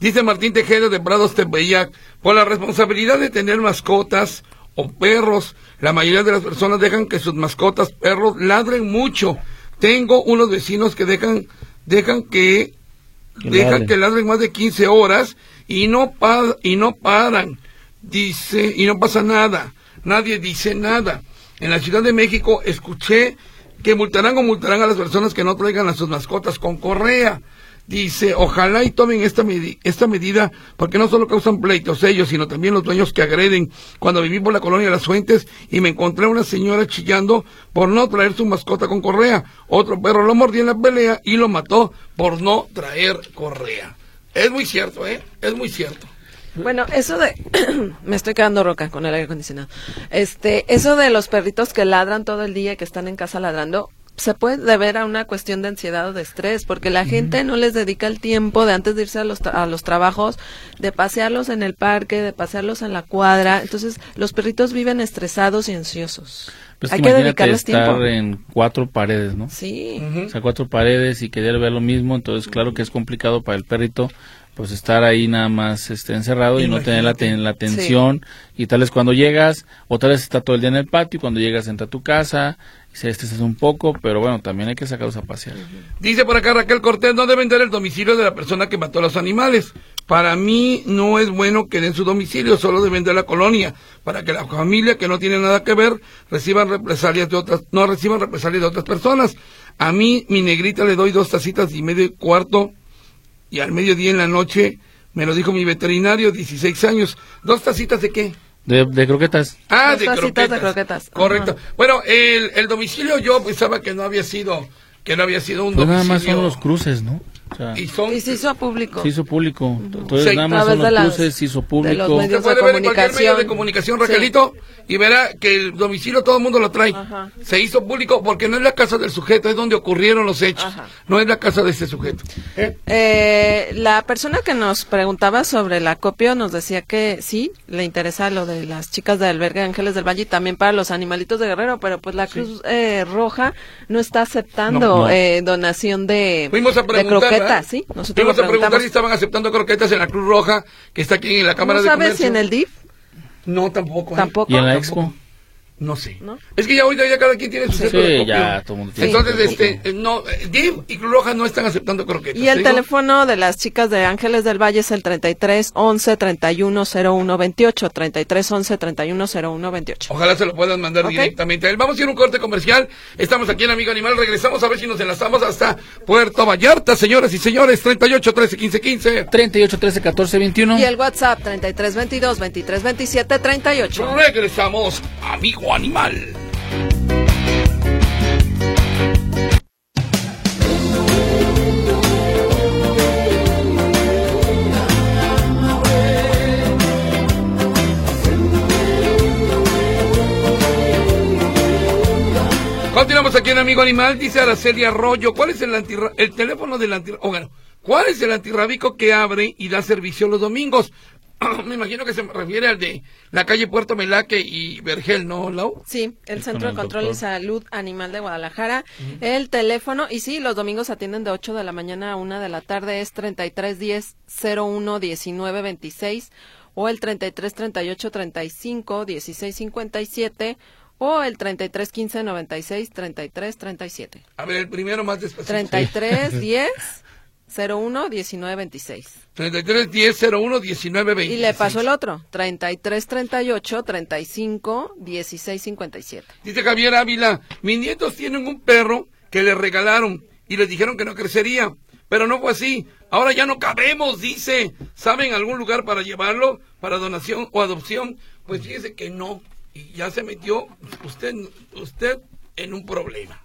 Dice Martín Tejeda de Prados Tepeyac, por la responsabilidad de tener mascotas o perros, la mayoría de las personas dejan que sus mascotas, perros, ladren mucho. Tengo unos vecinos que dejan, dejan que dejan que ladren más de 15 horas y no, pa y no paran. Dice, y no pasa nada. Nadie dice nada. En la Ciudad de México escuché que multarán o multarán a las personas que no traigan a sus mascotas con correa. Dice, ojalá y tomen esta, esta medida porque no solo causan pleitos ellos, sino también los dueños que agreden. Cuando viví por la colonia de Las Fuentes y me encontré a una señora chillando por no traer su mascota con correa. Otro perro lo mordió en la pelea y lo mató por no traer correa. Es muy cierto, ¿eh? Es muy cierto. Bueno, eso de me estoy quedando roca con el aire acondicionado. Este, eso de los perritos que ladran todo el día, que están en casa ladrando, se puede deber a una cuestión de ansiedad o de estrés, porque la gente no les dedica el tiempo de antes de irse a los, a los trabajos, de pasearlos en el parque, de pasearlos en la cuadra. Entonces, los perritos viven estresados y ansiosos. Pues Hay que dedicarles estar tiempo. en cuatro paredes, ¿no? Sí. O sea, cuatro paredes y querer ver lo mismo, entonces claro que es complicado para el perrito pues estar ahí nada más este, encerrado y no tener la, la atención y tal vez cuando llegas o tal vez está todo el día en el patio y cuando llegas entra a tu casa se estresas un poco pero bueno también hay que sacarlos a pasear dice por acá Raquel Cortés no deben dar el domicilio de la persona que mató a los animales. Para mí no es bueno que den su domicilio solo deben de la colonia para que la familia que no tiene nada que ver reciban represalias de otras no reciban represalias de otras personas. A mí mi negrita le doy dos tacitas y medio cuarto y al mediodía en la noche, me lo dijo mi veterinario, 16 años, ¿dos tacitas de qué? De, croquetas. Ah, de croquetas. de croquetas. Correcto. Bueno, el, el domicilio yo pensaba que no había sido que no había sido un pues domicilio. Nada más son los cruces, ¿no? Y, se hizo público. Se hizo público. Entonces, nada más son los cruces, se hizo público. De puede ver en cualquier medio de comunicación, Raquelito, y verá que el domicilio todo el mundo lo trae. Se hizo público porque no es la casa del sujeto, es donde ocurrieron los hechos. No es la casa de ese sujeto. ¿Eh? Eh, la persona que nos preguntaba sobre el acopio nos decía que sí, le interesa lo de las chicas de albergue Ángeles del Valle y también para los animalitos de Guerrero, pero pues la Cruz eh, Roja no está aceptando donación de, Fuimos a de croquetas, ¿sí? Nosotros Fuimos a preguntar si estaban aceptando croquetas en la Cruz Roja, que está aquí en la Cámara ¿No de sabes si en el DIF? No, tampoco. ¿Tampoco? ¿Y en la Expo? No sé. Es que ya ahorita ya cada quien tiene su centro sí, ya todo mundo tiene Entonces, este, eh, no, DIV y Cruz Roja no están aceptando croquetas. Y el teléfono de las chicas de Ángeles del Valle es el 33 11 31 01 28. 33 11 31 01 28. Ojalá se lo puedan mandar directamente a él. Vamos a ir a un corte comercial. Estamos aquí en Amigo Animal. Regresamos a ver si nos enlazamos hasta Puerto Vallarta, señoras y señores. 38 13 15 15. 38 13 14 21. Y el WhatsApp 33 22 23 27 38. Regresamos, Amigo animal. Continuamos aquí en Amigo Animal, dice Araceli Arroyo, ¿cuál es el, el teléfono del antirrábico? ¿cuál es el antirrábico que abre y da servicio los domingos? me imagino que se refiere al de la calle Puerto Melaque y Vergel, ¿no, Lau? Sí, el Centro de Control y Salud Animal de Guadalajara. El teléfono, y sí, los domingos atienden de 8 de la mañana a 1 de la tarde, es 3310 01 19 26 o el 33 38 35 16 57 o el 33 15 96 33 37. A ver, el primero más despacio. 33 10 01 19 26. 33 10 01 19 26. Y le pasó el otro, 33 38 35 16 57. Dice Javier Ávila, mis nietos tienen un perro que le regalaron y les dijeron que no crecería, pero no fue así. Ahora ya no cabemos, dice. ¿Saben algún lugar para llevarlo para donación o adopción? Pues fíjese que no. Y ya se metió usted usted en un problema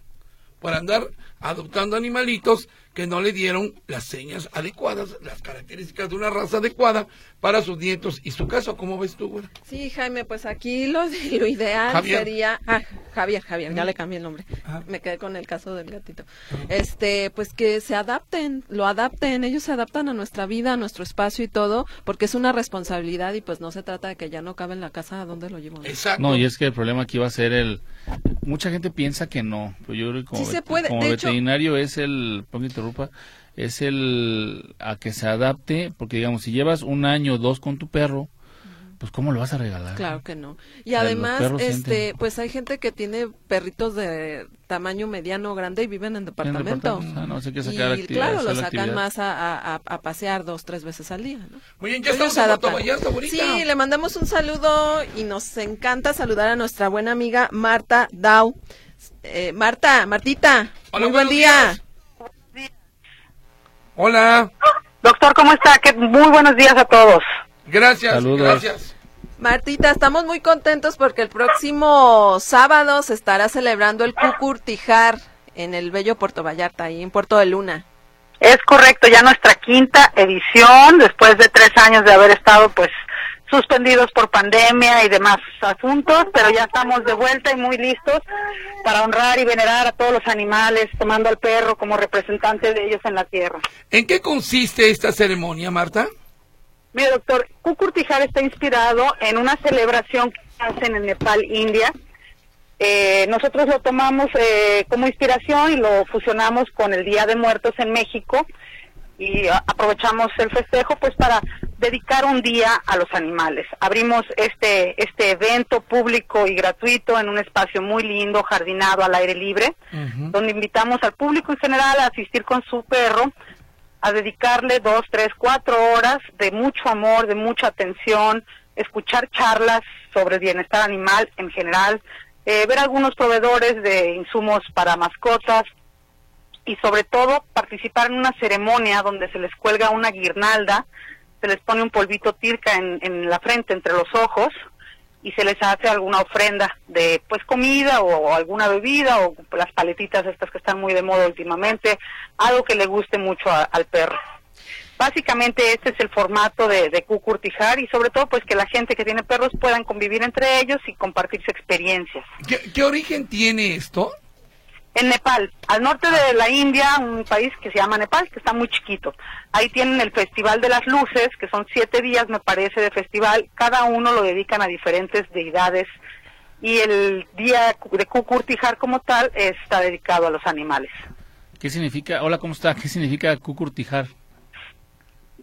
por andar adoptando animalitos que no le dieron las señas adecuadas, las características de una raza adecuada para sus nietos y su caso. ¿Cómo ves tú, güey? Sí, Jaime, pues aquí lo, lo ideal sería... Ah, Javier, Javier, ya le cambié el nombre. Me quedé con el caso del gatito. Este, pues que se adapten, lo adapten, ellos se adaptan a nuestra vida, a nuestro espacio y todo, porque es una responsabilidad y pues no se trata de que ya no cabe en la casa a donde lo llevo. Exacto. No, y es que el problema aquí va a ser el... Mucha gente piensa que no, pero yo creo que como, se puede. como veterinario es el es el a que se adapte, porque digamos, si llevas un año o dos con tu perro, pues cómo lo vas a regalar. Claro que no. Y además, este, pues hay gente que tiene perritos de tamaño mediano o grande y viven en departamento. Ah, no, sé qué sacar y claro, lo sacan más a, a, pasear dos, tres veces al día. ¿no? Muy bien, ya estamos en Puerto Vallarta, bonita. Sí, le mandamos un saludo y nos encanta saludar a nuestra buena amiga Marta Dau. Eh, Marta, Martita, muy buen día. Hola. Doctor, ¿cómo está? muy buenos días a todos. Gracias, gracias. Martita, estamos muy contentos porque el próximo sábado se estará celebrando el Cucurtijar en el bello Puerto Vallarta, ahí en Puerto de Luna. Es correcto, ya nuestra quinta edición, después de tres años de haber estado pues suspendidos por pandemia y demás asuntos, pero ya estamos de vuelta y muy listos para honrar y venerar a todos los animales, tomando al perro como representante de ellos en la tierra. ¿En qué consiste esta ceremonia, Marta? Mire, doctor, Kukurtihar está inspirado en una celebración que hacen en Nepal, India. Eh, nosotros lo tomamos eh, como inspiración y lo fusionamos con el Día de Muertos en México y aprovechamos el festejo pues para dedicar un día a los animales. Abrimos este este evento público y gratuito en un espacio muy lindo, jardinado al aire libre, donde invitamos al público en general a asistir con su perro a dedicarle dos, tres, cuatro horas de mucho amor, de mucha atención, escuchar charlas sobre bienestar animal en general, eh, ver algunos proveedores de insumos para mascotas, y sobre todo participar en una ceremonia donde se les cuelga una guirnalda, se les pone un polvito tirca en, en la frente entre los ojos y se les hace alguna ofrenda de pues comida o, alguna bebida o las paletitas estas que están muy de moda últimamente, algo que le guste mucho al perro. Básicamente este es el formato de, de Cucurtijar y sobre todo pues que la gente que tiene perros puedan convivir entre ellos y compartirse experiencias. qué origen tiene esto? En Nepal, al norte de la India, un país que se llama Nepal, que está muy chiquito. Ahí tienen el Festival de las Luces, que son siete días, me parece, de festival. Cada uno lo dedican a diferentes deidades. Y el día de Kukurtijar como tal está dedicado a los animales. ¿Qué significa? Hola, ¿cómo está? ¿Qué significa Kukurtijar?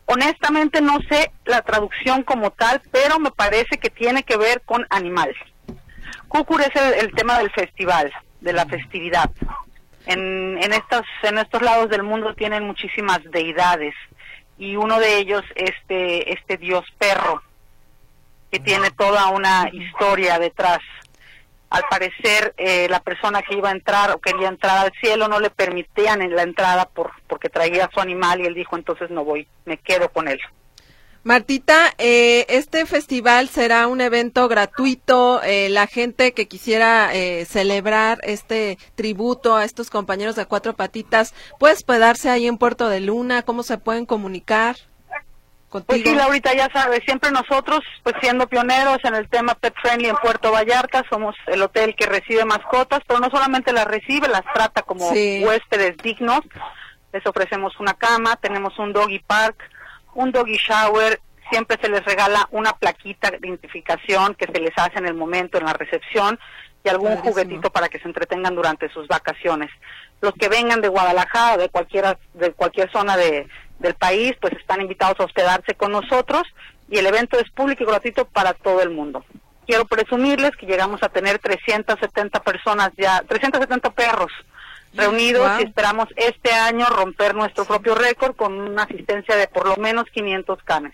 Honestamente no sé la traducción como tal, pero me parece que tiene que ver con animales. Kukur es el tema del festival de la festividad. En, en, estos, en estos lados del mundo tienen muchísimas deidades y uno de ellos este, este dios perro, que tiene toda una historia detrás. Al parecer, eh, la persona que iba a entrar o quería entrar al cielo no le permitían en la entrada por, porque traía su animal y él dijo, entonces no voy, me quedo con él. Martita, eh, este festival será un evento gratuito. Eh, la gente que quisiera eh, celebrar este tributo a estos compañeros de cuatro patitas, ¿puede hospedarse ahí en Puerto de Luna? ¿Cómo se pueden comunicar? Contigo? Pues sí, Laurita, ya sabes, siempre nosotros, pues siendo pioneros en el tema Pet Friendly en Puerto Vallarta, somos el hotel que recibe mascotas, pero no solamente las recibe, las trata como huéspedes dignos. Les ofrecemos una cama, tenemos un doggy park, un doggy shower, siempre se les regala una plaquita de identificación que se les hace en el momento, en la recepción, y algún juguetito para que se entretengan durante sus vacaciones. Los que vengan de Guadalajara, de cualquiera, de cualquier zona de, del país, pues están invitados a hospedarse con nosotros y el evento es público y gratuito para todo el mundo. Quiero presumirles que llegamos a tener 370 personas ya, 370 perros reunidos y esperamos este año romper nuestro propio récord con una asistencia de por lo menos 500 canes.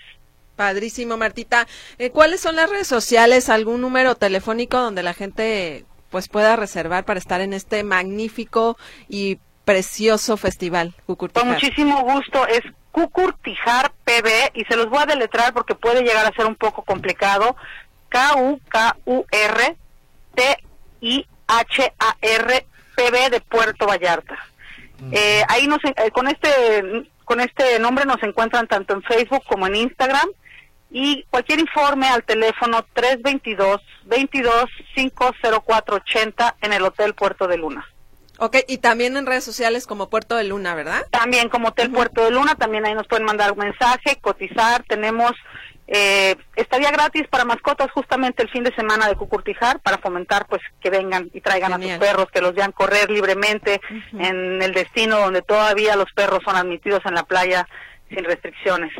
Padrísimo, Martita. Eh, ¿Cuáles son las redes sociales? ¿Algún número telefónico donde la gente pues pueda reservar para estar en este magnífico y precioso festival, Cucurtijar? Con muchísimo gusto. Es Cucurtijar PB y se los voy a deletrar porque puede llegar a ser un poco complicado. K-U-K-U-R T-I-H-A-R de Puerto Vallarta. Eh, ahí nos, eh, con este con este nombre nos encuentran tanto en Facebook como en Instagram y cualquier informe al teléfono 322 22 50480 en el Hotel Puerto de Luna. Ok, y también en redes sociales como Puerto de Luna, ¿verdad? También como Hotel Puerto de Luna, también ahí nos pueden mandar un mensaje, cotizar, tenemos eh, estaría gratis para mascotas justamente el fin de semana de Cucurtijar para fomentar pues que vengan y traigan a sus perros, que los vean correr libremente en el destino donde todavía los perros son admitidos en la playa sin restricciones.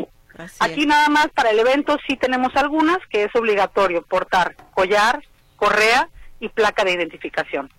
Aquí nada más para el evento sí tenemos algunas que es obligatorio portar collar, correa y placa de identificación.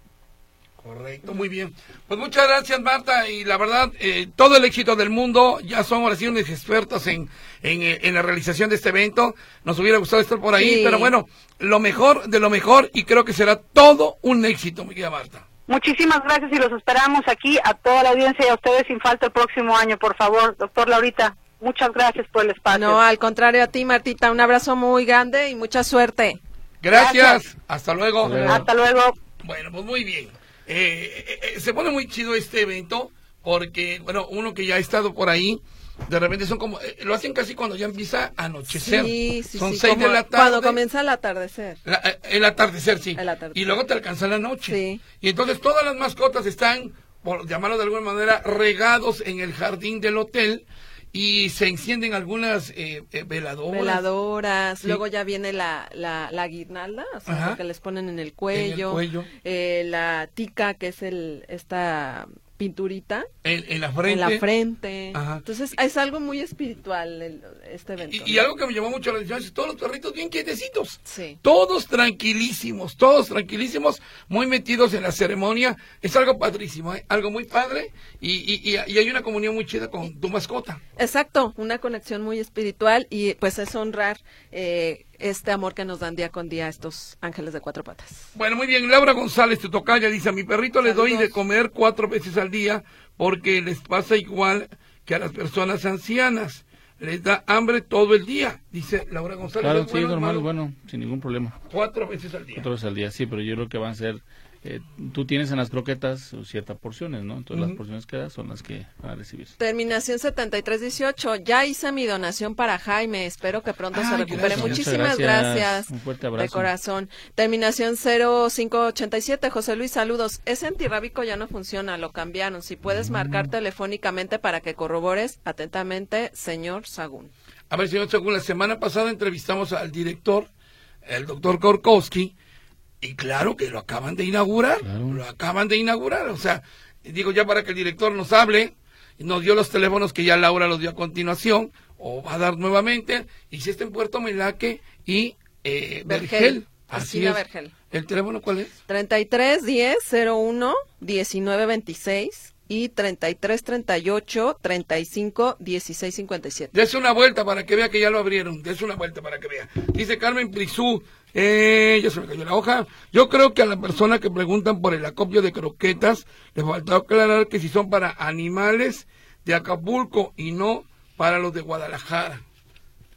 Correcto, muy bien. Pues muchas gracias Marta y la verdad, eh, todo el éxito del mundo, ya son ahora sí unos expertos en, en, en, la realización de este evento, nos hubiera gustado estar por ahí, pero bueno, lo mejor de lo mejor y creo que será todo un éxito, mi querida Marta. Muchísimas gracias y los esperamos aquí a toda la audiencia y a ustedes sin falta el próximo año, por favor, doctor Laurita. Muchas gracias por el espacio. No, al contrario a ti, Martita, un abrazo muy grande y mucha suerte. Gracias. Hasta luego. Hasta luego. Bueno, pues muy bien. Eh, eh, eh, se pone muy chido este evento porque, bueno, uno que ya ha estado por ahí, de repente son como, lo hacen casi cuando ya empieza a anochecer. Sí, sí, son sí, seis de la tarde. Cuando comienza el atardecer. el atardecer, sí. El atardecer. Y luego te alcanza la noche. Y entonces todas las mascotas están, por llamarlo de alguna manera, regados en el jardín del hotel y se encienden algunas eh, eh, veladoras. Veladoras, luego ya viene la, la, la guirnalda, o sea, lo que les ponen en el cuello, En el cuello. Eh, la tica, que es el esta pinturita En, en la frente. en la frente. Ajá. Entonces es algo muy espiritual el- este evento. Y, algo que me llamó mucho la atención es todos los perritos bien quietecitos. Sí. Todos tranquilísimos, todos tranquilísimos, muy metidos en la ceremonia. Es algo padrísimo, ¿eh? algo muy padre. Y, y, y, y hay una comunión muy chida con tu mascota. Exacto, una conexión muy espiritual y pues es honrar eh, este amor que nos dan día con día estos ángeles de cuatro patas. Bueno, muy bien. Laura González, tu tocaya, dice, a mi perrito le doy Saludos. de comer cuatro veces al día porque les pasa igual que a las personas ancianas. Les da hambre todo el día, dice Laura González. Claro, ¿Es sí, bueno, normal, hermano? bueno, sin ningún problema. Cuatro veces al día. Cuatro veces al día, sí, pero yo creo que van a ser, eh, tú tienes en las croquetas ciertas porciones, ¿no? Entonces Ujú. las porciones que das son las que van a recibir. Terminación 7318, ya hice mi donación para Jaime, espero que pronto se recupere. gracias. Muchísimas gracias. gracias. Un fuerte De abrazo. corazón. Terminación 0587, José Luis, saludos. Ese antirrábico ya no funciona, lo cambiaron. Si puedes Mm. marcar telefónicamente para que corrobores, atentamente, señor Sagún. A ver, señor Según, la semana pasada entrevistamos al director, el doctor Gorkowski, y claro que lo acaban de inaugurar, Claro. lo acaban de inaugurar, o sea, digo ya para que el director nos hable, y nos dio los teléfonos que ya Laura los dio a continuación, o va a dar nuevamente, y si está en Puerto Melaque y eh, Vergel, Vergel. Así es. Vergel. ¿El teléfono cuál es? 33 10 01 19 26 y 33 38 35 16 57. Dese una vuelta para que vea que ya lo abrieron. Dese una vuelta para que vea. Dice Carmen Prisú. Eh, ya se me cayó la hoja. Yo creo que a la persona que preguntan por el acopio de croquetas, le faltó aclarar que si son para animales de Acapulco y no para los de Guadalajara.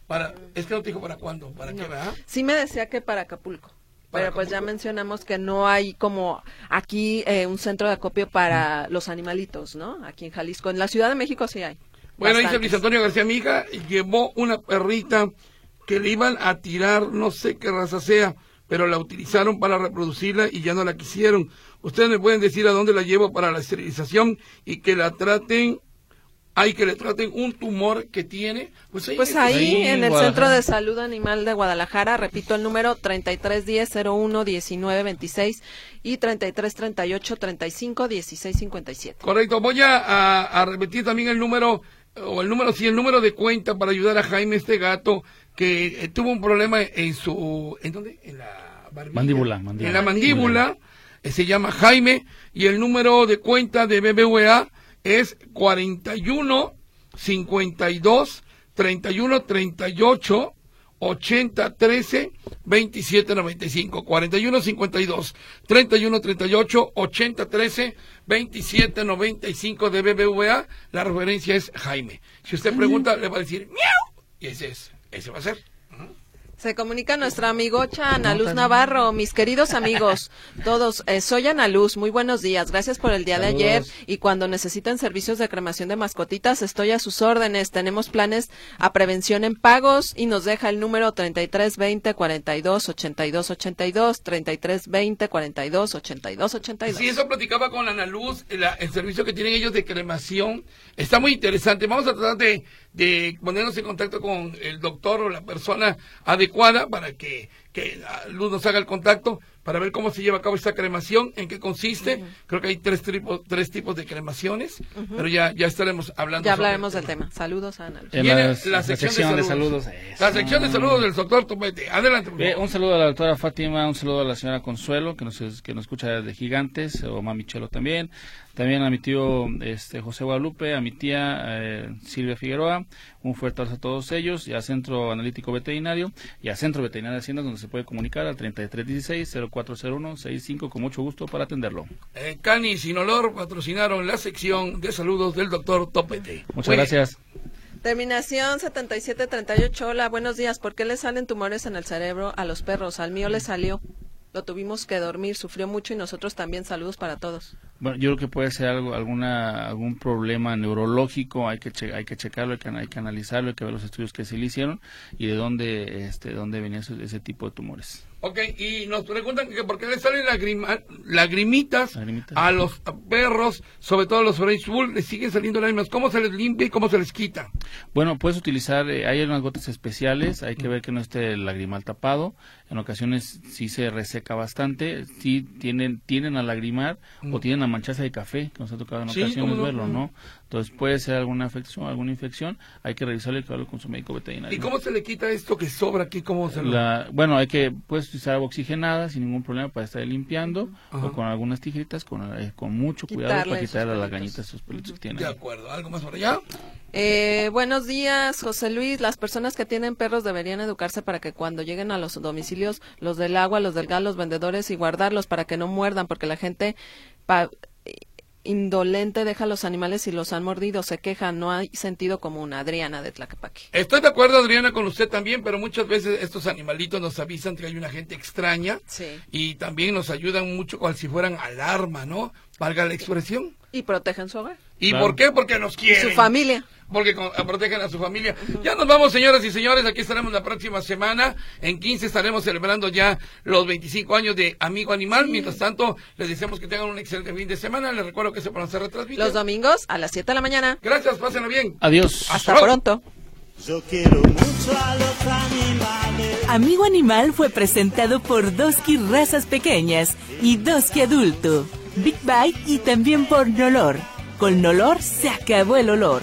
Para, es que no te dijo para cuándo, para qué, ¿verdad? Sí me decía que para Acapulco. Pero pues ya mencionamos que no hay como aquí eh, un centro de acopio para los animalitos, ¿no? Aquí en Jalisco. En la Ciudad de México sí hay. Bueno, dice. Luis Antonio García, mi hija llevó una perrita que le iban a tirar, no sé qué raza sea, pero la utilizaron para reproducirla y ya no la quisieron. Ustedes me pueden decir a dónde la llevo para la esterilización y que la traten, hay que le traten un tumor que tiene. Pues ahí, Pues es- ahí, Ahí, en el. Centro de Salud Animal de Guadalajara, repito el número 3310 01 19 26 y 33 38 35 16 57. Correcto, voy a, a- a repetir también el número, o el número, sí, el número de cuenta para ayudar a Jaime, este gato, que eh, tuvo un problema en su, ¿en dónde? En la barbilla. Mandíbula, mandíbula. En la mandíbula, eh, se llama Jaime, y el número de cuenta de BBVA es 41 52 31 38 80 13 27 95 41 52 31 38 80 13 27 95 de BBVA la referencia es Jaime. Si usted pregunta le va a decir miau y ese es ese va a ser Se comunica nuestra amigocha Ana Luz. Navarro, mis queridos amigos, todos, eh, soy Ana Luz, muy buenos días, gracias por el día de ayer y cuando necesiten servicios de cremación de mascotitas estoy a sus órdenes, tenemos planes a prevención en pagos y nos deja el número 3320 42 82 82 3320 42 82 82. Sí, eso platicaba con Ana Luz, la- el servicio que tienen ellos de cremación. Está muy interesante. Vamos a tratar de, de ponernos en contacto con el doctor o la persona adecuada para que, que la Luz nos haga el contacto. Para ver cómo se lleva a cabo esta cremación, en qué consiste. Creo que hay tres, tipos tres tipos de cremaciones, pero ya, ya estaremos hablando. Ya hablaremos del tema. Saludos, Ana. Viene la, sección, de saludos. la sección de saludos del doctor Topete. Adelante. un saludo a la doctora Fátima, un saludo a la señora Consuelo, que nos, que nos escucha de Gigantes, o Mami Chelo también. También a mi tío este, José Guadalupe, a mi tía eh, Silvia Figueroa, un fuerte abrazo a todos ellos, y a Centro Analítico Veterinario, y a Centro Veterinario de Hacienda, donde se puede comunicar al 3316-0401-65, con mucho gusto para atenderlo. Eh, Cani Sin Olor patrocinaron la sección de saludos del doctor Topete. Muchas gracias. Terminación 7738. Hola, buenos días. ¿Por qué le salen tumores en el cerebro a los perros? Al mío le salió lo tuvimos que dormir, sufrió mucho y nosotros también. Saludos para todos. Bueno, yo creo que puede ser algo, alguna, algún problema neurológico, hay que, hay que checarlo, hay que, hay que analizarlo, hay que ver los estudios que se le hicieron y de dónde, este, dónde venía ese tipo de tumores. Ok, y nos preguntan que por qué le salen lagrimitas, a los perros, sobre todo a los French Bull, le siguen saliendo lágrimas. ¿Cómo se les limpia y cómo se les quita? Bueno, puedes utilizar, eh, hay unas gotas especiales, hay que ver que no esté el lagrimal tapado. En ocasiones sí se reseca bastante, sí tienen, tienen a lagrimar o tienen a mancharse de café, que nos ha tocado en ocasiones verlo, ¿no? Entonces puede ser alguna afección, alguna infección, hay que revisarlo y que con su médico veterinario. ¿Y cómo se le quita esto que sobra aquí? ¿Cómo se Bueno, hay que, puedes utilizar agua oxigenada sin ningún problema para estar limpiando o con algunas tijeritas con, eh, con mucho cuidado para quitar a las gañitas esos pelitos que tienen. De acuerdo, ¿algo más por allá? Eh, buenos días, José Luis. Las personas que tienen perros deberían educarse para que cuando lleguen a los domicilios, los del agua, los del gas, los vendedores y guardarlos para que no muerdan, porque la gente indolente deja a los animales y los han mordido, se queja, no hay sentido común. Adriana de Tlaquepaque. Estoy de acuerdo, Adriana, con usted también, pero muchas veces estos animalitos nos avisan que hay una gente extraña y también nos ayudan mucho cual si fueran alarma, ¿no? Valga la expresión. Y protegen su hogar. ¿Y por qué? Porque nos quieren. Su familia. Porque protegen a su familia. Ya nos vamos, señoras y señores. Aquí estaremos la próxima semana. En 15 estaremos celebrando ya los 25 años de Amigo Animal. Mientras tanto, les deseamos que tengan un excelente fin de semana. Les recuerdo que se pueden hacer retransmitiendo. Los domingos a las 7 de la mañana. Gracias, pásenlo bien. Adiós. Hasta, pronto. Yo quiero mucho a los animales. Amigo Animal fue presentado por Doski Razas Pequeñas y Doski Adulto. Big Bite y también por Nolor. Con Nolor se acabó el olor.